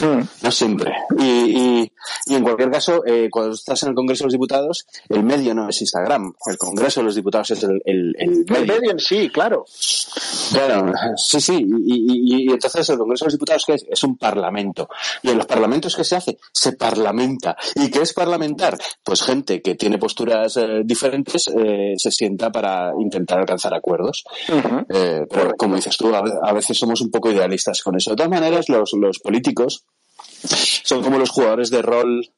Hmm. No siempre. Y, y, en cualquier caso, eh, cuando estás en el Congreso de los Diputados, el medio no es Instagram. El Congreso de los Diputados es el, el, el medio. El medio en sí, claro. Claro, sí, sí. Y, y, entonces el Congreso de los Diputados ¿qué es? es un parlamento. Y en los parlamentos ¿qué se hace? Se parlamenta. ¿Y qué es parlamentar? Pues gente que tiene posturas eh, diferentes eh, se sienta para intentar alcanzar acuerdos. pero como dices tú, a veces somos un poco idealistas con eso. De todas maneras, los, los políticos científicos son como los jugadores de rol,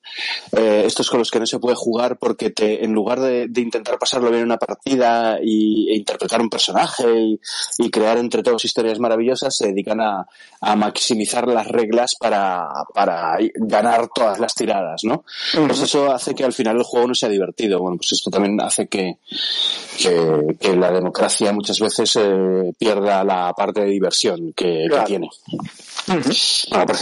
eh, estos con los que no se puede jugar porque te, en lugar de, intentar pasarlo bien en una partida y, e interpretar un personaje y, crear entre todos historias maravillosas, se dedican a, maximizar las reglas para, para, ganar todas las tiradas, ¿no? Pues eso hace que al final el juego no sea divertido. Bueno, pues esto también hace que, que, la democracia muchas veces eh, pierda la parte de diversión que, tiene.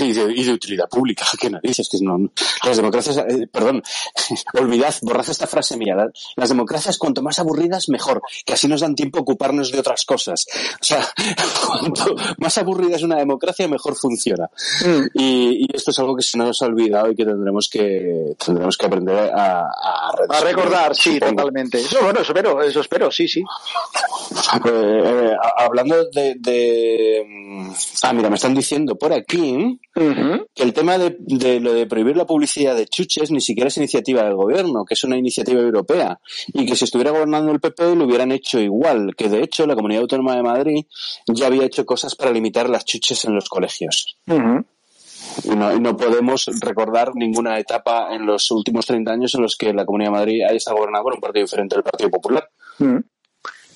y, de, utilidad pública, que narices, que no, las democracias, eh, perdón, olvidad, borrad esta frase mía, las democracias cuanto más aburridas mejor, que así nos dan tiempo a ocuparnos de otras cosas. O sea, cuanto más aburrida es una democracia, mejor funciona. Mm. Y, esto es algo que se nos ha olvidado y que tendremos que, tendremos que aprender a, a, recordar, sí, totalmente. Eso, bueno, eso espero, eso espero, sí, sí. Eh, hablando de, de, mm, ah, mira, me están diciendo por aquí que el tema de, lo de prohibir la publicidad de chuches ni siquiera es iniciativa del gobierno, que es una iniciativa europea y que si estuviera gobernando el PP lo hubieran hecho igual, que de hecho la Comunidad Autónoma de Madrid ya había hecho cosas para limitar las chuches en los colegios. Y no, podemos recordar ninguna etapa en los últimos 30 años en los que la Comunidad de Madrid haya estado gobernada por un partido diferente del Partido Popular.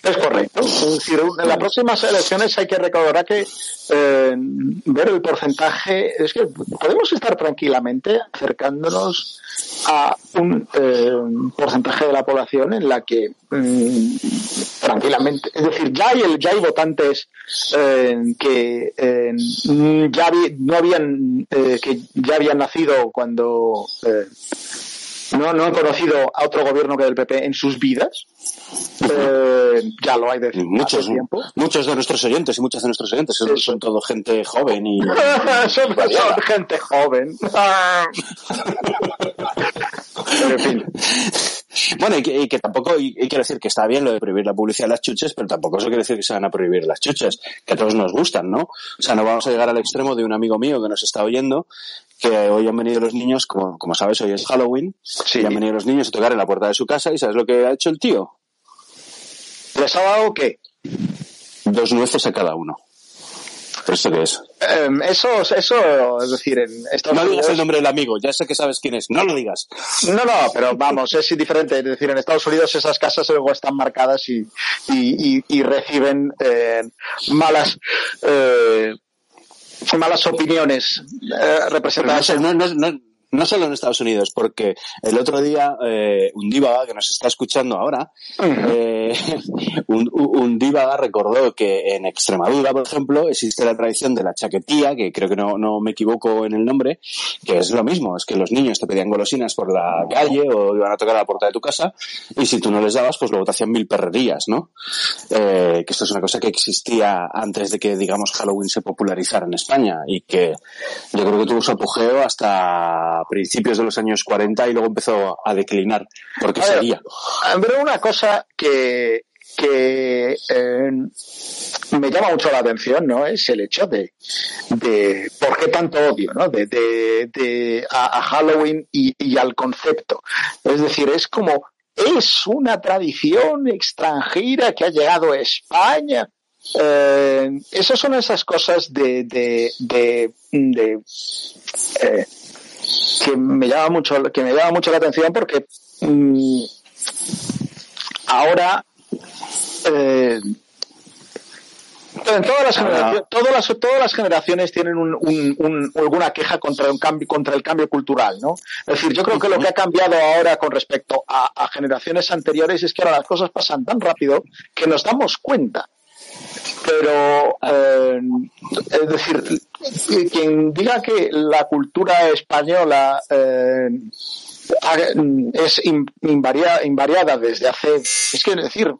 Es correcto. Es decir, en las próximas elecciones hay que recordar que eh, ver el porcentaje, es que podemos estar tranquilamente acercándonos a un eh, porcentaje de la población en la que mm, tranquilamente, es decir, ya hay, el, ya hay votantes eh, que ya no habían que ya habían nacido cuando no, no han conocido a otro gobierno que del PP en sus vidas. Eh, ya lo hay de muchos, tiempo. Muchos de nuestros oyentes y muchas de nuestros oyentes son, son todo gente joven y... son, gente joven. en fin. Bueno, y que, tampoco, y, quiero decir que está bien lo de prohibir la publicidad de las chuches, pero tampoco eso quiere decir que se van a prohibir las chuches, que a todos nos gustan, ¿no? O sea, no vamos a llegar al extremo de un amigo mío que nos está oyendo, que hoy han venido los niños, como, como sabes, hoy es Halloween, sí. y han venido los niños a tocar en la puerta de su casa, y ¿sabes lo que ha hecho el tío? ¿Les ha dado qué? Dos nueces a cada uno. ¿Eso qué es? Em, eso, eso, es decir, en Estados No digas el nombre del amigo, ya sé que sabes quién es, no lo digas. No, no, pero vamos, es indiferente. Es decir, en Estados Unidos esas casas luego están marcadas y, y, y, reciben eh, malas, eh, malas opiniones eh, representadas. No, no, no, no solo en Estados Unidos, porque el otro día eh, un divaga que nos está escuchando ahora, eh, un, un divaga recordó que en Extremadura, por ejemplo, existe la tradición de la chaquetía, que creo que no, no me equivoco en el nombre, que es lo mismo, es que los niños te pedían golosinas por la calle o iban a tocar a la puerta de tu casa y si tú no les dabas, pues luego te hacían mil perrerías, ¿no? Eh, que esto es una cosa que existía antes de que, digamos, Halloween se popularizara en España y que yo creo que tuvo su apogeo hasta principios de los años 40 y luego empezó a declinar, porque A ver, sería. Pero una cosa que, que eh, me llama mucho la atención, ¿no? Es el hecho de, de por qué tanto odio, ¿no? De, de, de a, a Halloween y, y al concepto. Es decir, es como es una tradición extranjera que ha llegado a España. Eh, esas son esas cosas de, de, de, de eh, que me llama mucho que me llama mucho la atención porque mm, ahora eh, en todas las, generaciones, todas las, todas las generaciones tienen un, un, un, alguna queja contra, un cambio, contra el cambio cultural, ¿no? Es decir, yo creo que lo que ha cambiado ahora con respecto a, a generaciones anteriores es que ahora las cosas pasan tan rápido que nos damos cuenta pero eh, es decir quien diga que la cultura española eh, es invariada, invariada desde hace es que decir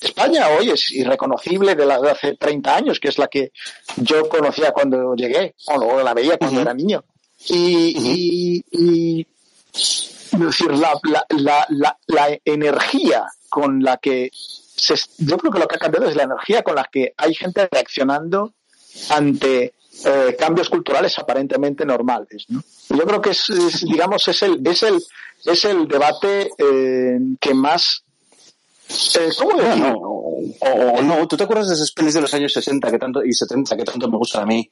España hoy es irreconocible de la de hace 30 años que es la que yo conocía cuando llegué o la veía cuando uh -huh. era niño y, uh -huh. y, y es decir la, la, la, la, la energía con la que se, yo creo que lo que ha cambiado es la energía con la que hay gente reaccionando ante eh, cambios culturales aparentemente normales. ¿no? Yo creo que es, es, digamos, es el, es el, es el debate eh, que más eh, ¿Cómo decirlo? O, o, no, ¿tú te acuerdas de esas pelis de los años 60 que tanto, y 70 que tanto me gustan a mí?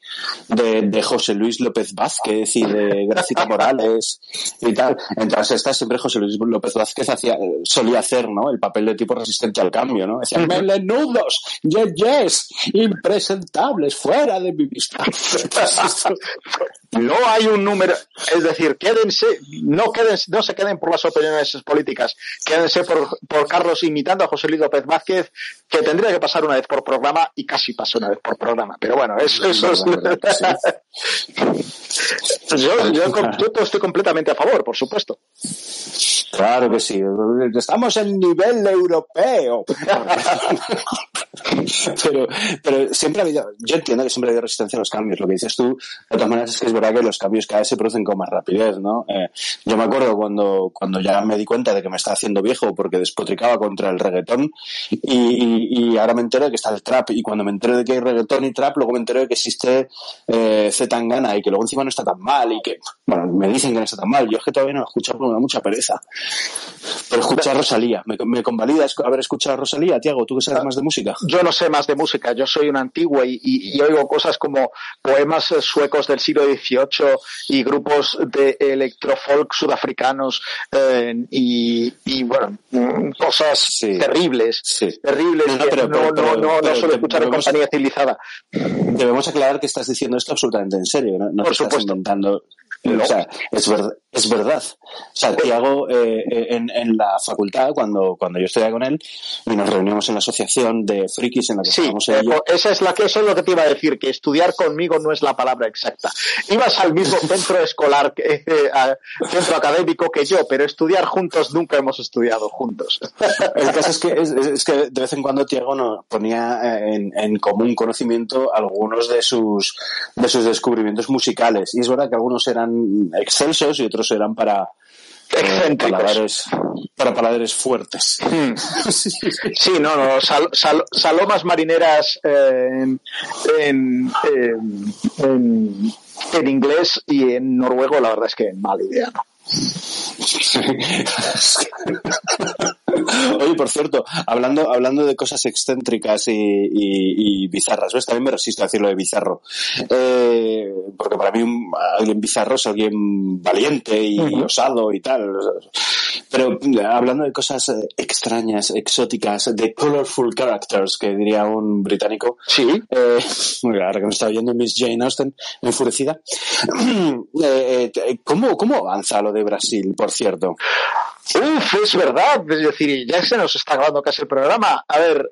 De, de José Luis López Vázquez y de Gracita Morales y tal. Entonces, esta siempre José Luis López Vázquez hacía, solía hacer, ¿no? El papel de tipo resistente al cambio, ¿no? Decía, melenudos, yes, yes, impresentables, fuera de mi vista. no hay un número, es decir, quédense, no quédense, no se queden por las opiniones políticas, quédense por, por Carlos a José Luis López Vázquez, que tendría que pasar una vez por programa y casi pasó una vez por programa. Pero bueno, eso, eso es. yo, yo, yo estoy completamente a favor, por supuesto. Claro que sí. Estamos en nivel europeo. pero, siempre ha habido, yo entiendo que siempre ha habido resistencia a los cambios. Lo que dices tú, de todas maneras, es que es verdad que los cambios cada vez se producen con más rapidez, ¿no? Eh, yo me acuerdo cuando, cuando ya me di cuenta de que me estaba haciendo viejo porque despotricaba contra el reggaetón y, y, y ahora me entero de que está el trap. Y cuando me entero de que hay reggaetón y trap, luego me entero de que existe eh, Zetangana y que luego encima no está tan mal y que, bueno, me dicen que no está tan mal. Yo es que todavía no lo he escuchado porque me da mucha pereza. Pero escuchar a Rosalía, ¿me, me convalidas haber escuchado a Rosalía, Tiago? ¿Tú que sabes más de música? Yo no sé más de música, yo soy un antiguo y, y, y oigo cosas como poemas suecos del siglo XVIII y grupos de electrofolk sudafricanos eh, y, y, bueno, cosas sí, terribles, sí. terribles. No, no, pero, no, pero, no, no, no suelo escuchar en compañía civilizada. Debemos aclarar que estás diciendo esto absolutamente en serio, no, no Por te supuesto. estás inventando. O sea, es verdad. Es verdad. O sea, Tiago, eh, en, en, la facultad, cuando, cuando yo estudiaba con él, y nos reunimos en la asociación de frikis en la que sí, estábamos eh, esa es la que, eso es lo que te iba a decir, que estudiar conmigo no es la palabra exacta. Ibas al mismo centro escolar, que, eh, centro académico que yo, pero estudiar juntos nunca hemos estudiado juntos. El caso es que, es, es que de vez en cuando Tiago nos ponía eh, en, en, común conocimiento algunos de sus, de sus descubrimientos musicales. Y es verdad que algunos eran excelsos y otros eran para, eh, paladares, para paladares fuertes. Hmm. sí, sí, no, no, sal, sal, salomas marineras eh, en, en, en, en, inglés y en noruego, la verdad es que mala idea, ¿no? Oye, por cierto, hablando, hablando de cosas excéntricas y, bizarras, ¿ves? También me resisto a decirlo de bizarro. Eh, porque para mí alguien bizarro es alguien valiente y osado y tal. Pero hablando de cosas eh, extrañas, exóticas, de colorful characters, que diría un británico. Sí. Eh, ahora que me está oyendo Miss Jane Austen, enfurecida. Eh, ¿cómo, ¿Cómo avanza lo de Brasil, por cierto? Uf, es verdad. Es decir, ya se nos está grabando casi el programa. A ver,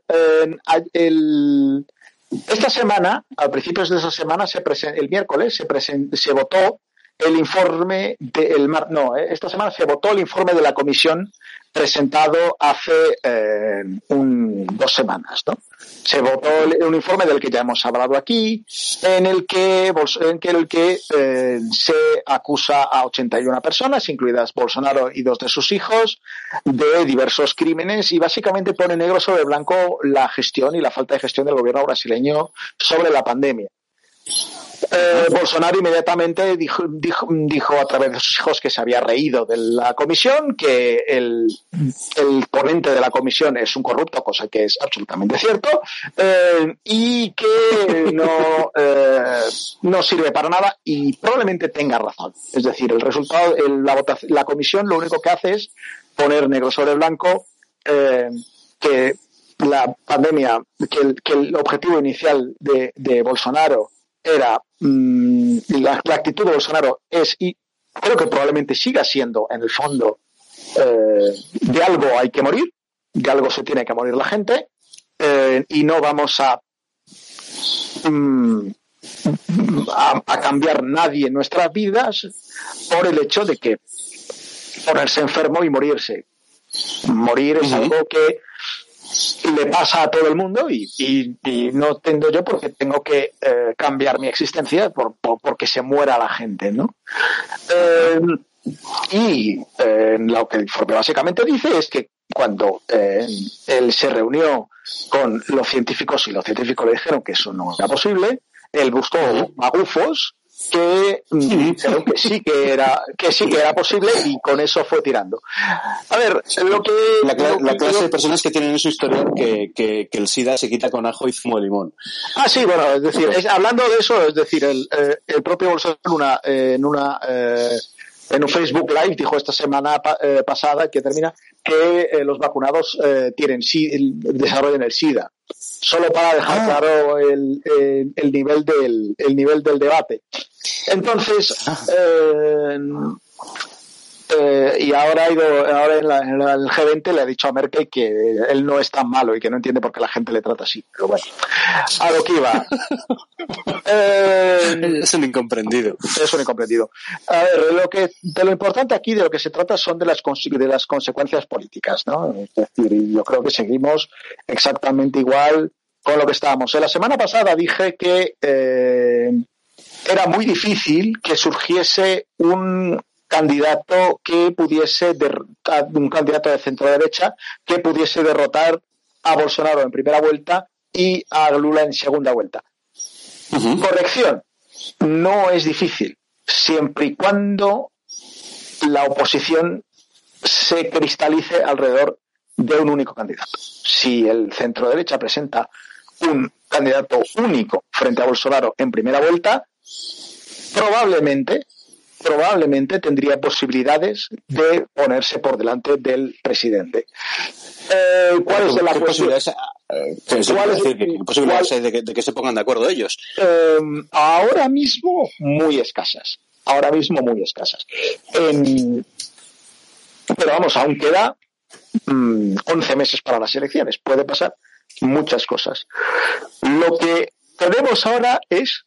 esta semana, a principios de esa semana, se el miércoles, se, se votó el informe del mar, no, eh, esta semana se votó el informe de la comisión presentado hace eh, dos semanas, ¿no? Se votó un informe del que ya hemos hablado aquí, en el que, en el que eh, se acusa a 81 personas, incluidas Bolsonaro y dos de sus hijos, de diversos crímenes y básicamente pone negro sobre blanco la gestión y la falta de gestión del gobierno brasileño sobre la pandemia. Eh, Bolsonaro inmediatamente dijo, dijo, a través de sus hijos que se había reído de la comisión, que el, ponente de la comisión es un corrupto, cosa que es absolutamente cierto, eh, y que no, eh, no sirve para nada y probablemente tenga razón. Es decir, el resultado, la, la comisión lo único que hace es poner negro sobre blanco que la pandemia, que el, que el objetivo inicial de, de Bolsonaro era mm, la, actitud de Bolsonaro es y creo que probablemente siga siendo en el fondo eh, de algo hay que morir, de algo se tiene que morir la gente eh, y no vamos a, mm, a, a cambiar nadie en nuestras vidas por el hecho de que ponerse enfermo y morirse. Morir es algo que le pasa a todo el mundo y, no tengo yo porque tengo que eh, cambiar mi existencia por, porque se muera la gente, ¿no? Eh, y eh, lo que el informe básicamente dice es que cuando él se reunió con los científicos y los científicos le dijeron que eso no era posible, él buscó magufos que mm, que sí que era que sí que era posible y con eso fue tirando. A ver, lo que la, clase de personas que tienen en su historial que, que, el SIDA se quita con ajo y zumo de limón. Ah, sí, bueno, es decir, hablando de eso, es decir, el, eh, el propio Bolsonaro en una, en una eh, en un Facebook Live dijo esta semana eh, pasada que termina que los vacunados tienen desarrollan el SIDA solo para dejar ah. claro el, el, nivel del el nivel del debate entonces, eh, eh, y ahora ha ido, ahora en, el G20 le ha dicho a Merkel que él no es tan malo y que no entiende por qué la gente le trata así. Pero bueno, a lo que iba. Eh, es un incomprendido. Es un incomprendido. A ver, lo que, de lo importante aquí de lo que se trata son de las, de las consecuencias políticas, ¿no? Es decir, yo creo que seguimos exactamente igual con lo que estábamos. La semana pasada dije que era muy difícil que surgiese un candidato que pudiese, un candidato de centro derecha que pudiese derrotar a Bolsonaro en primera vuelta y a Lula en segunda vuelta. Corrección, no es difícil, siempre y cuando la oposición se cristalice alrededor de un único candidato. Si el centro derecha presenta un candidato único frente a Bolsonaro en primera vuelta, probablemente, probablemente tendría posibilidades de ponerse por delante del presidente. Eh, ¿Cuál es la posibilidad? Eh, posibilidades de, que, se pongan de acuerdo ellos? Eh, ahora mismo muy escasas. Ahora mismo muy escasas. pero vamos, aún queda 11 mm, meses para las elecciones. Puede pasar muchas cosas. Lo que tenemos ahora es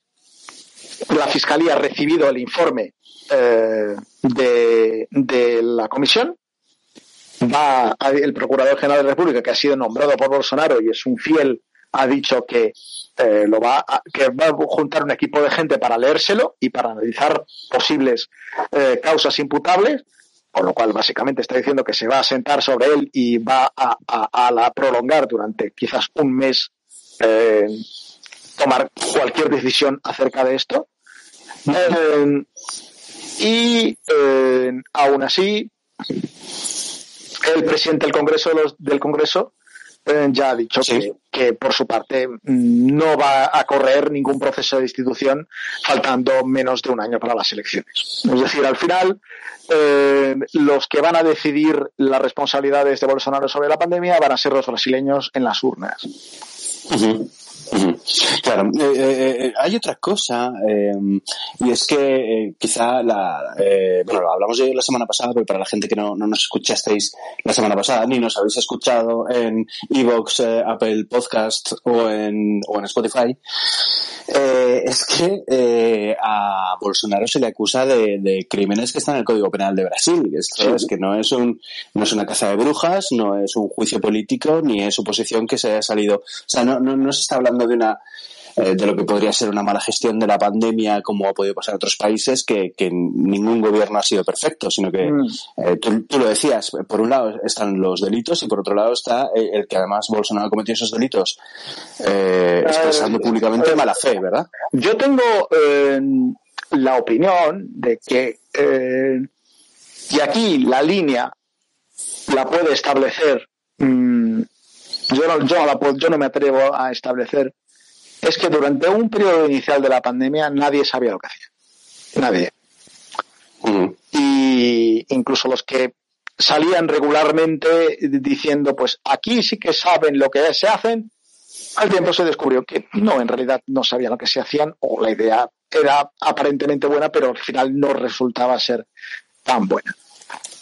la Fiscalía ha recibido el informe eh, de, la comisión. Va el Procurador General de la República, que ha sido nombrado por Bolsonaro y es un fiel, ha dicho que eh, lo va a, que va a juntar un equipo de gente para leérselo y para analizar posibles eh, causas imputables, con lo cual básicamente está diciendo que se va a sentar sobre él y va a, a, la prolongar durante quizás un mes tomar cualquier decisión acerca de esto. Eh, y eh, aún así, el presidente del Congreso del Congreso eh, ya ha dicho que, por su parte mm, no va a correr ningún proceso de institución faltando menos de un año para las elecciones. Es decir, al final, eh, los que van a decidir las responsabilidades de Bolsonaro sobre la pandemia van a ser los brasileños en las urnas. Claro, eh, eh, eh, hay otra cosa, y es que quizá la, bueno, lo hablamos yo la semana pasada, pero para la gente que no, no nos escuchasteis la semana pasada, ni nos habéis escuchado en Evox, Apple Podcast o en, o en Spotify, es que a Bolsonaro se le acusa de, crímenes que están en el Código Penal de Brasil. Esto es que no es un, no es una caza de brujas, no es un juicio político, ni es suposición que se haya salido, o sea, no, no, no se está hablando de una eh, de lo que podría ser una mala gestión de la pandemia, como ha podido pasar en otros países, que, ningún gobierno ha sido perfecto, sino que mm. eh, tú, lo decías, por un lado están los delitos y por otro lado está el, que además Bolsonaro ha cometido esos delitos eh, expresando públicamente mala fe, ¿verdad? Yo tengo la opinión de que, y aquí la línea la puede establecer mm, yo no, yo, yo no me atrevo a establecer, es que durante un periodo inicial de la pandemia nadie sabía lo que hacía. Nadie. Y incluso los que salían regularmente diciendo, pues aquí sí que saben lo que se hacen, al tiempo se descubrió que no, en realidad no sabían lo que se hacían o la idea era aparentemente buena, pero al final no resultaba ser tan buena.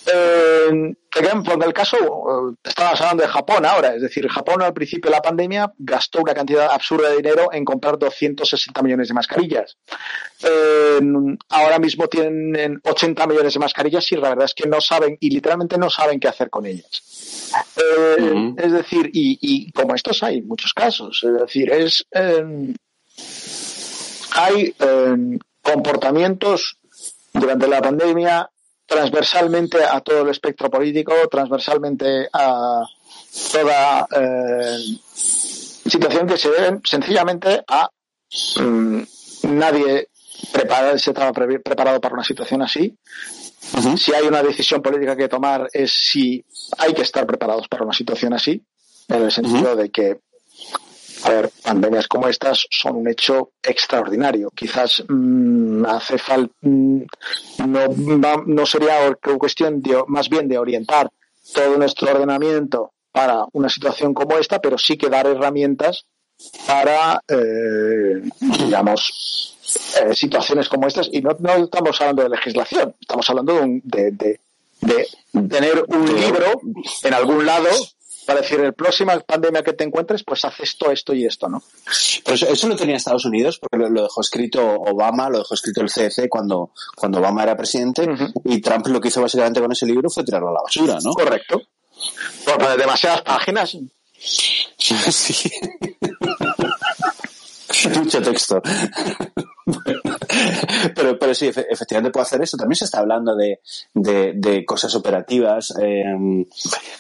Eh, ejemplo, en el caso, eh, estabas hablando de Japón ahora, es decir, Japón al principio de la pandemia gastó una cantidad absurda de dinero en comprar 260 millones de mascarillas. Eh, ahora mismo tienen 80 millones de mascarillas y la verdad es que no saben, y literalmente no saben qué hacer con ellas. Eh, es decir, y, como estos hay muchos casos, es decir, es hay comportamientos durante la pandemia transversalmente a todo el espectro político, transversalmente a toda eh, situación que se debe sencillamente a mm, nadie preparado, se estaba preparado para una situación así. Si hay una decisión política que tomar es si hay que estar preparados para una situación así, en el sentido de que ver, pandemias como estas son un hecho extraordinario. Quizás mm, hace falta, mm, no, no sería cuestión de, más bien de orientar todo nuestro ordenamiento para una situación como esta, pero sí que dar herramientas para, eh, digamos, eh, situaciones como estas. Y no, no, estamos hablando de legislación, estamos hablando de, de, de tener un libro en algún lado para decir, el próximo pandemia que te encuentres, pues haz esto, esto y esto, ¿no? Pero eso, lo tenía Estados Unidos, porque lo, dejó escrito Obama, lo dejó escrito el CDC cuando, cuando Obama era presidente, y Trump lo que hizo básicamente con ese libro fue tirarlo a la basura, ¿no? Correcto. Por, demasiadas páginas. sí. Mucho texto. pero, pero sí, efectivamente puedo hacer eso. También se está hablando de, de, cosas operativas. Em,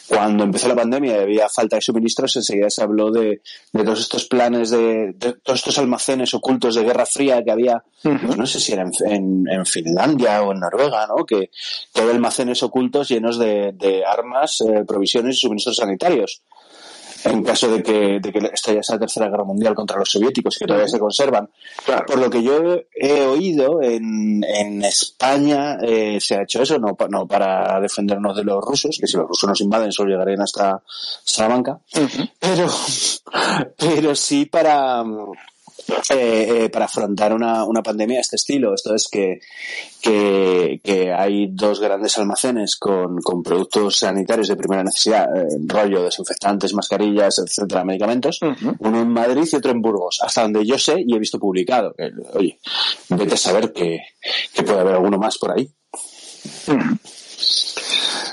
cuando empezó la pandemia y había falta de suministros, enseguida se habló de, de todos estos planes, de, todos estos almacenes ocultos de Guerra Fría que había, pues no sé si era en, en, Finlandia o en Noruega, ¿no? Que, que hay almacenes ocultos llenos de, de armas, eh, provisiones y suministros sanitarios en caso de que, de que estallase la Tercera Guerra Mundial contra los soviéticos, que todavía se conservan. Por lo que yo he oído, en, en España eh, se ha hecho eso, no, no para defendernos de los rusos, que si los rusos nos invaden solo llegarían hasta Salamanca, pero, pero sí para eh, eh, para afrontar una, una, pandemia de este estilo. Esto es que, que, que hay dos grandes almacenes con, con, productos sanitarios de primera necesidad, eh, rollo, desinfectantes, mascarillas, etcétera, medicamentos, uno en Madrid y otro en Burgos, hasta donde yo sé y he visto publicado. oye, vete a saber que, que puede haber alguno más por ahí.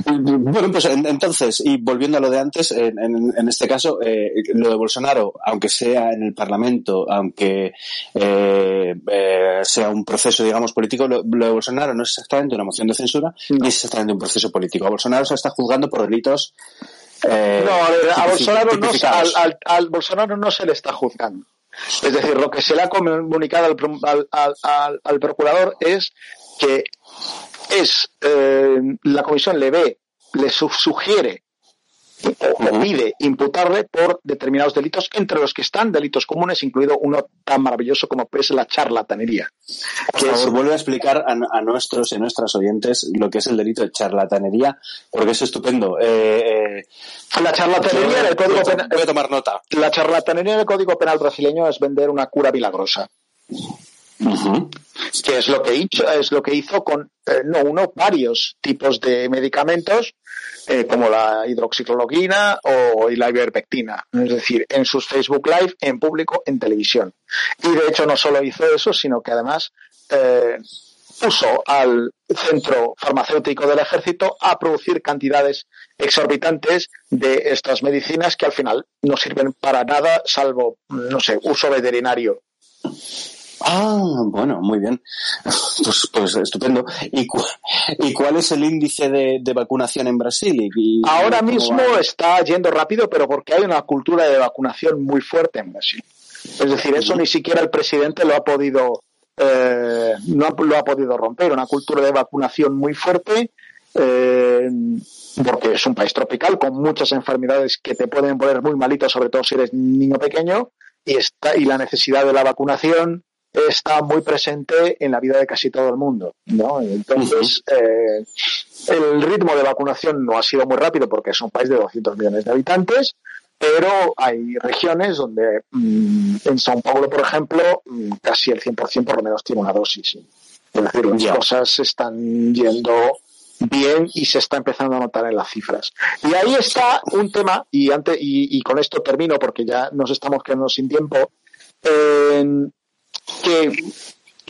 Bueno, pues entonces, y volviendo a lo de antes, en, este caso, eh, lo de Bolsonaro, aunque sea en el Parlamento, aunque eh, eh, sea un proceso, digamos, político, lo, de Bolsonaro no es exactamente una moción de censura, ni es exactamente un proceso político. A Bolsonaro se está juzgando por delitos. no, a, Bolsonaro no, al, Bolsonaro no se le está juzgando. Es decir, lo que se le ha comunicado al procurador es que es eh, la comisión le ve le sugiere o pide imputarle por determinados delitos, entre los que están delitos comunes, incluido uno tan maravilloso como es la charlatanería. Por favor, vuelve a explicar a, nuestros y nuestras oyentes lo que es el delito de charlatanería, porque es estupendo. Eh, eh, la charlatanería del Código Penal. Voy a tomar nota. La charlatanería del Código Penal brasileño es vender una cura milagrosa que es lo que hizo, es lo que hizo con eh, no uno, varios tipos de medicamentos eh, como la hidroxicloroquina o la ivermectina, es decir, en sus Facebook Live, en público, en televisión. Y de hecho no solo hizo eso, sino que además eh, puso al centro farmacéutico del ejército a producir cantidades exorbitantes de estas medicinas que al final no sirven para nada salvo, no sé, uso veterinario. Ah, bueno, muy bien. Pues, pues estupendo. ¿Y, ¿Y, cuál es el índice de, vacunación en Brasil? Ahora mismo está yendo rápido, pero porque hay una cultura de vacunación muy fuerte en Brasil. Es decir, eso ni siquiera el presidente lo ha podido, eh, no lo ha podido romper. Una cultura de vacunación muy fuerte. Eh, porque es un país tropical con muchas enfermedades que te pueden poner muy malito, sobre todo si eres niño pequeño, y, está, y la necesidad de la vacunación está muy presente en la vida de casi todo el mundo, ¿no? Entonces, eh, el ritmo de vacunación no ha sido muy rápido porque es un país de 200 millones de habitantes, pero hay regiones donde mm, en São Paulo, por ejemplo, mm, casi el 100% por lo menos tiene una dosis. Es decir, las cosas están yendo bien y se está empezando a notar en las cifras. Y ahí está un tema, y, antes, y, y con esto termino porque ya nos estamos quedando sin tiempo, en, que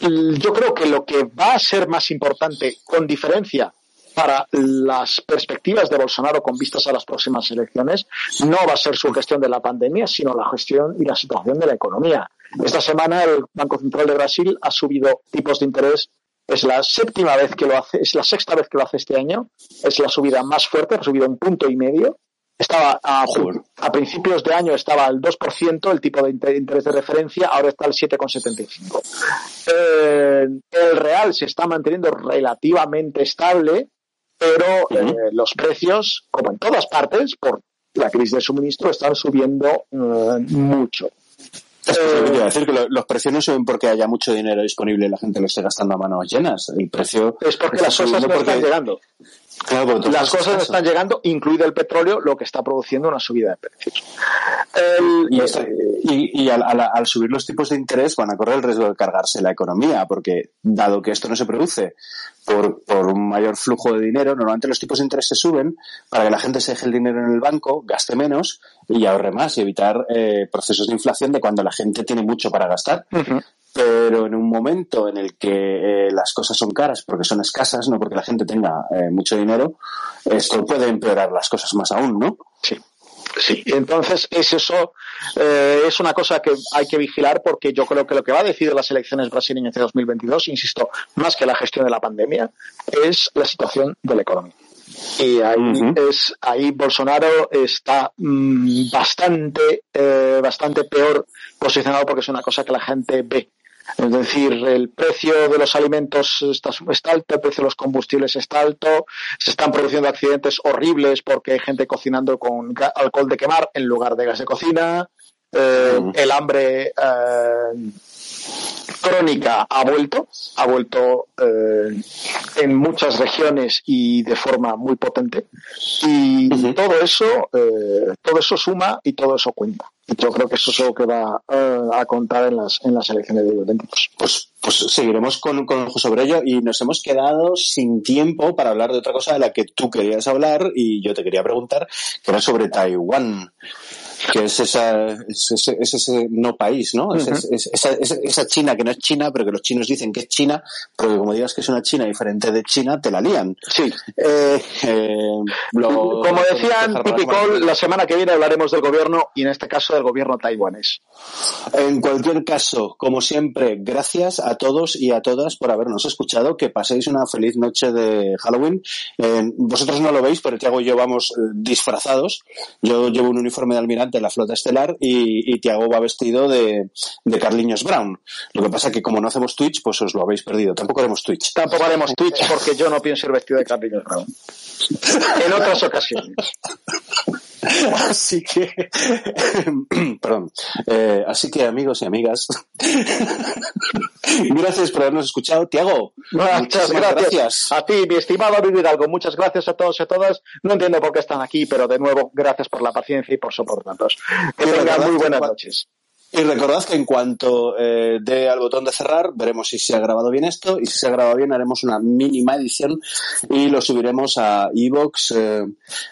yo creo que lo que va a ser más importante, con diferencia para las perspectivas de Bolsonaro con vistas a las próximas elecciones, no va a ser su gestión de la pandemia, sino la gestión y la situación de la economía. Esta semana el Banco Central de Brasil ha subido tipos de interés. Es la séptima vez que lo hace, es la sexta vez que lo hace este año. Es la subida más fuerte, ha subido un punto y medio estaba a, a, principios de año estaba al 2% el tipo de interés de referencia, ahora está al 7,75. Eh, el real se está manteniendo relativamente estable, pero eh, los precios, como en todas partes, por la crisis de suministro, están subiendo eh, mucho. Es que decir que los precios no suben porque haya mucho dinero disponible y la gente lo esté gastando a manos llenas. El precio es porque las cosas no están llegando. Las cosas están llegando, incluido el petróleo, lo que está produciendo una subida de precios. y, al, subir los tipos de interés van a correr el riesgo de cargarse la economía, porque dado que esto no se produce por, un mayor flujo de dinero, normalmente los tipos de interés se suben para que la gente se deje el dinero en el banco, gaste menos y ahorre más y evitar eh, procesos de inflación de cuando la gente tiene mucho para gastar pero en un momento en el que eh, las cosas son caras porque son escasas, no porque la gente tenga eh, mucho dinero, esto puede empeorar las cosas más aún, ¿no? Sí. Sí, entonces es eso, eh, es una cosa que hay que vigilar porque yo creo que lo que va a decidir las elecciones brasileñas de 2022, insisto, más que la gestión de la pandemia, es la situación de la economía. Y ahí es ahí Bolsonaro está mm, bastante bastante peor posicionado porque es una cosa que la gente ve es decir, el precio de los alimentos está, alto, el precio de los combustibles está alto, se están produciendo accidentes horribles porque hay gente cocinando con alcohol de quemar en lugar de gas de cocina, eh, el hambre eh, crónica ha vuelto, ha vuelto eh, en muchas regiones y de forma muy potente. Y todo eso, eh, todo eso suma y todo eso cuenta. Y yo creo que eso es lo que va eh, a contar en las, en las elecciones de 2022. Pues, pues seguiremos con, con ojo sobre ello y nos hemos quedado sin tiempo para hablar de otra cosa de la que tú querías hablar y yo te quería preguntar, que era sobre Taiwán que es, esa, es, ese no país, ¿no? esa, esa, China que no es China, pero que los chinos dicen que es China, porque como digas que es una China diferente de China, te la lían. Sí. Eh, eh, como decían típico, la semana que viene hablaremos del gobierno y en este caso del gobierno taiwanés. En cualquier caso, como siempre, gracias a todos y a todas por habernos escuchado, que paséis una feliz noche de Halloween. Eh, vosotros no lo veis, pero Tiago y yo vamos disfrazados. Yo llevo un uniforme de almirante de la flota estelar y, y Tiago va vestido de, de Carliños Brown. Lo que pasa que como no hacemos Twitch, pues os lo habéis perdido. Tampoco haremos Twitch. Tampoco haremos Twitch porque yo no pienso ir vestido de Carliños Brown. En otras ocasiones. Así que, perdón, eh, así que amigos y amigas, gracias por habernos escuchado. Tiago, muchas gracias. A ti, mi estimado Luis Hidalgo, muchas gracias a todos y a todas. No entiendo por qué están aquí, pero de nuevo, gracias por la paciencia y por soportarnos. Que tengan muy buenas noches. Y recordad que en cuanto eh, dé al botón de cerrar, veremos si se ha grabado bien esto y si se ha grabado bien haremos una mínima edición y lo subiremos a Evox, eh,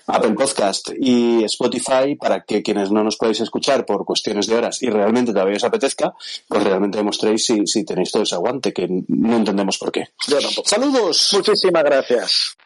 Apple Podcast y Spotify para que quienes no nos podéis escuchar por cuestiones de horas y realmente todavía os apetezca, pues realmente demostréis si, si tenéis todo ese aguante, que no entendemos por qué. Yo tampoco. Saludos. Muchísimas gracias.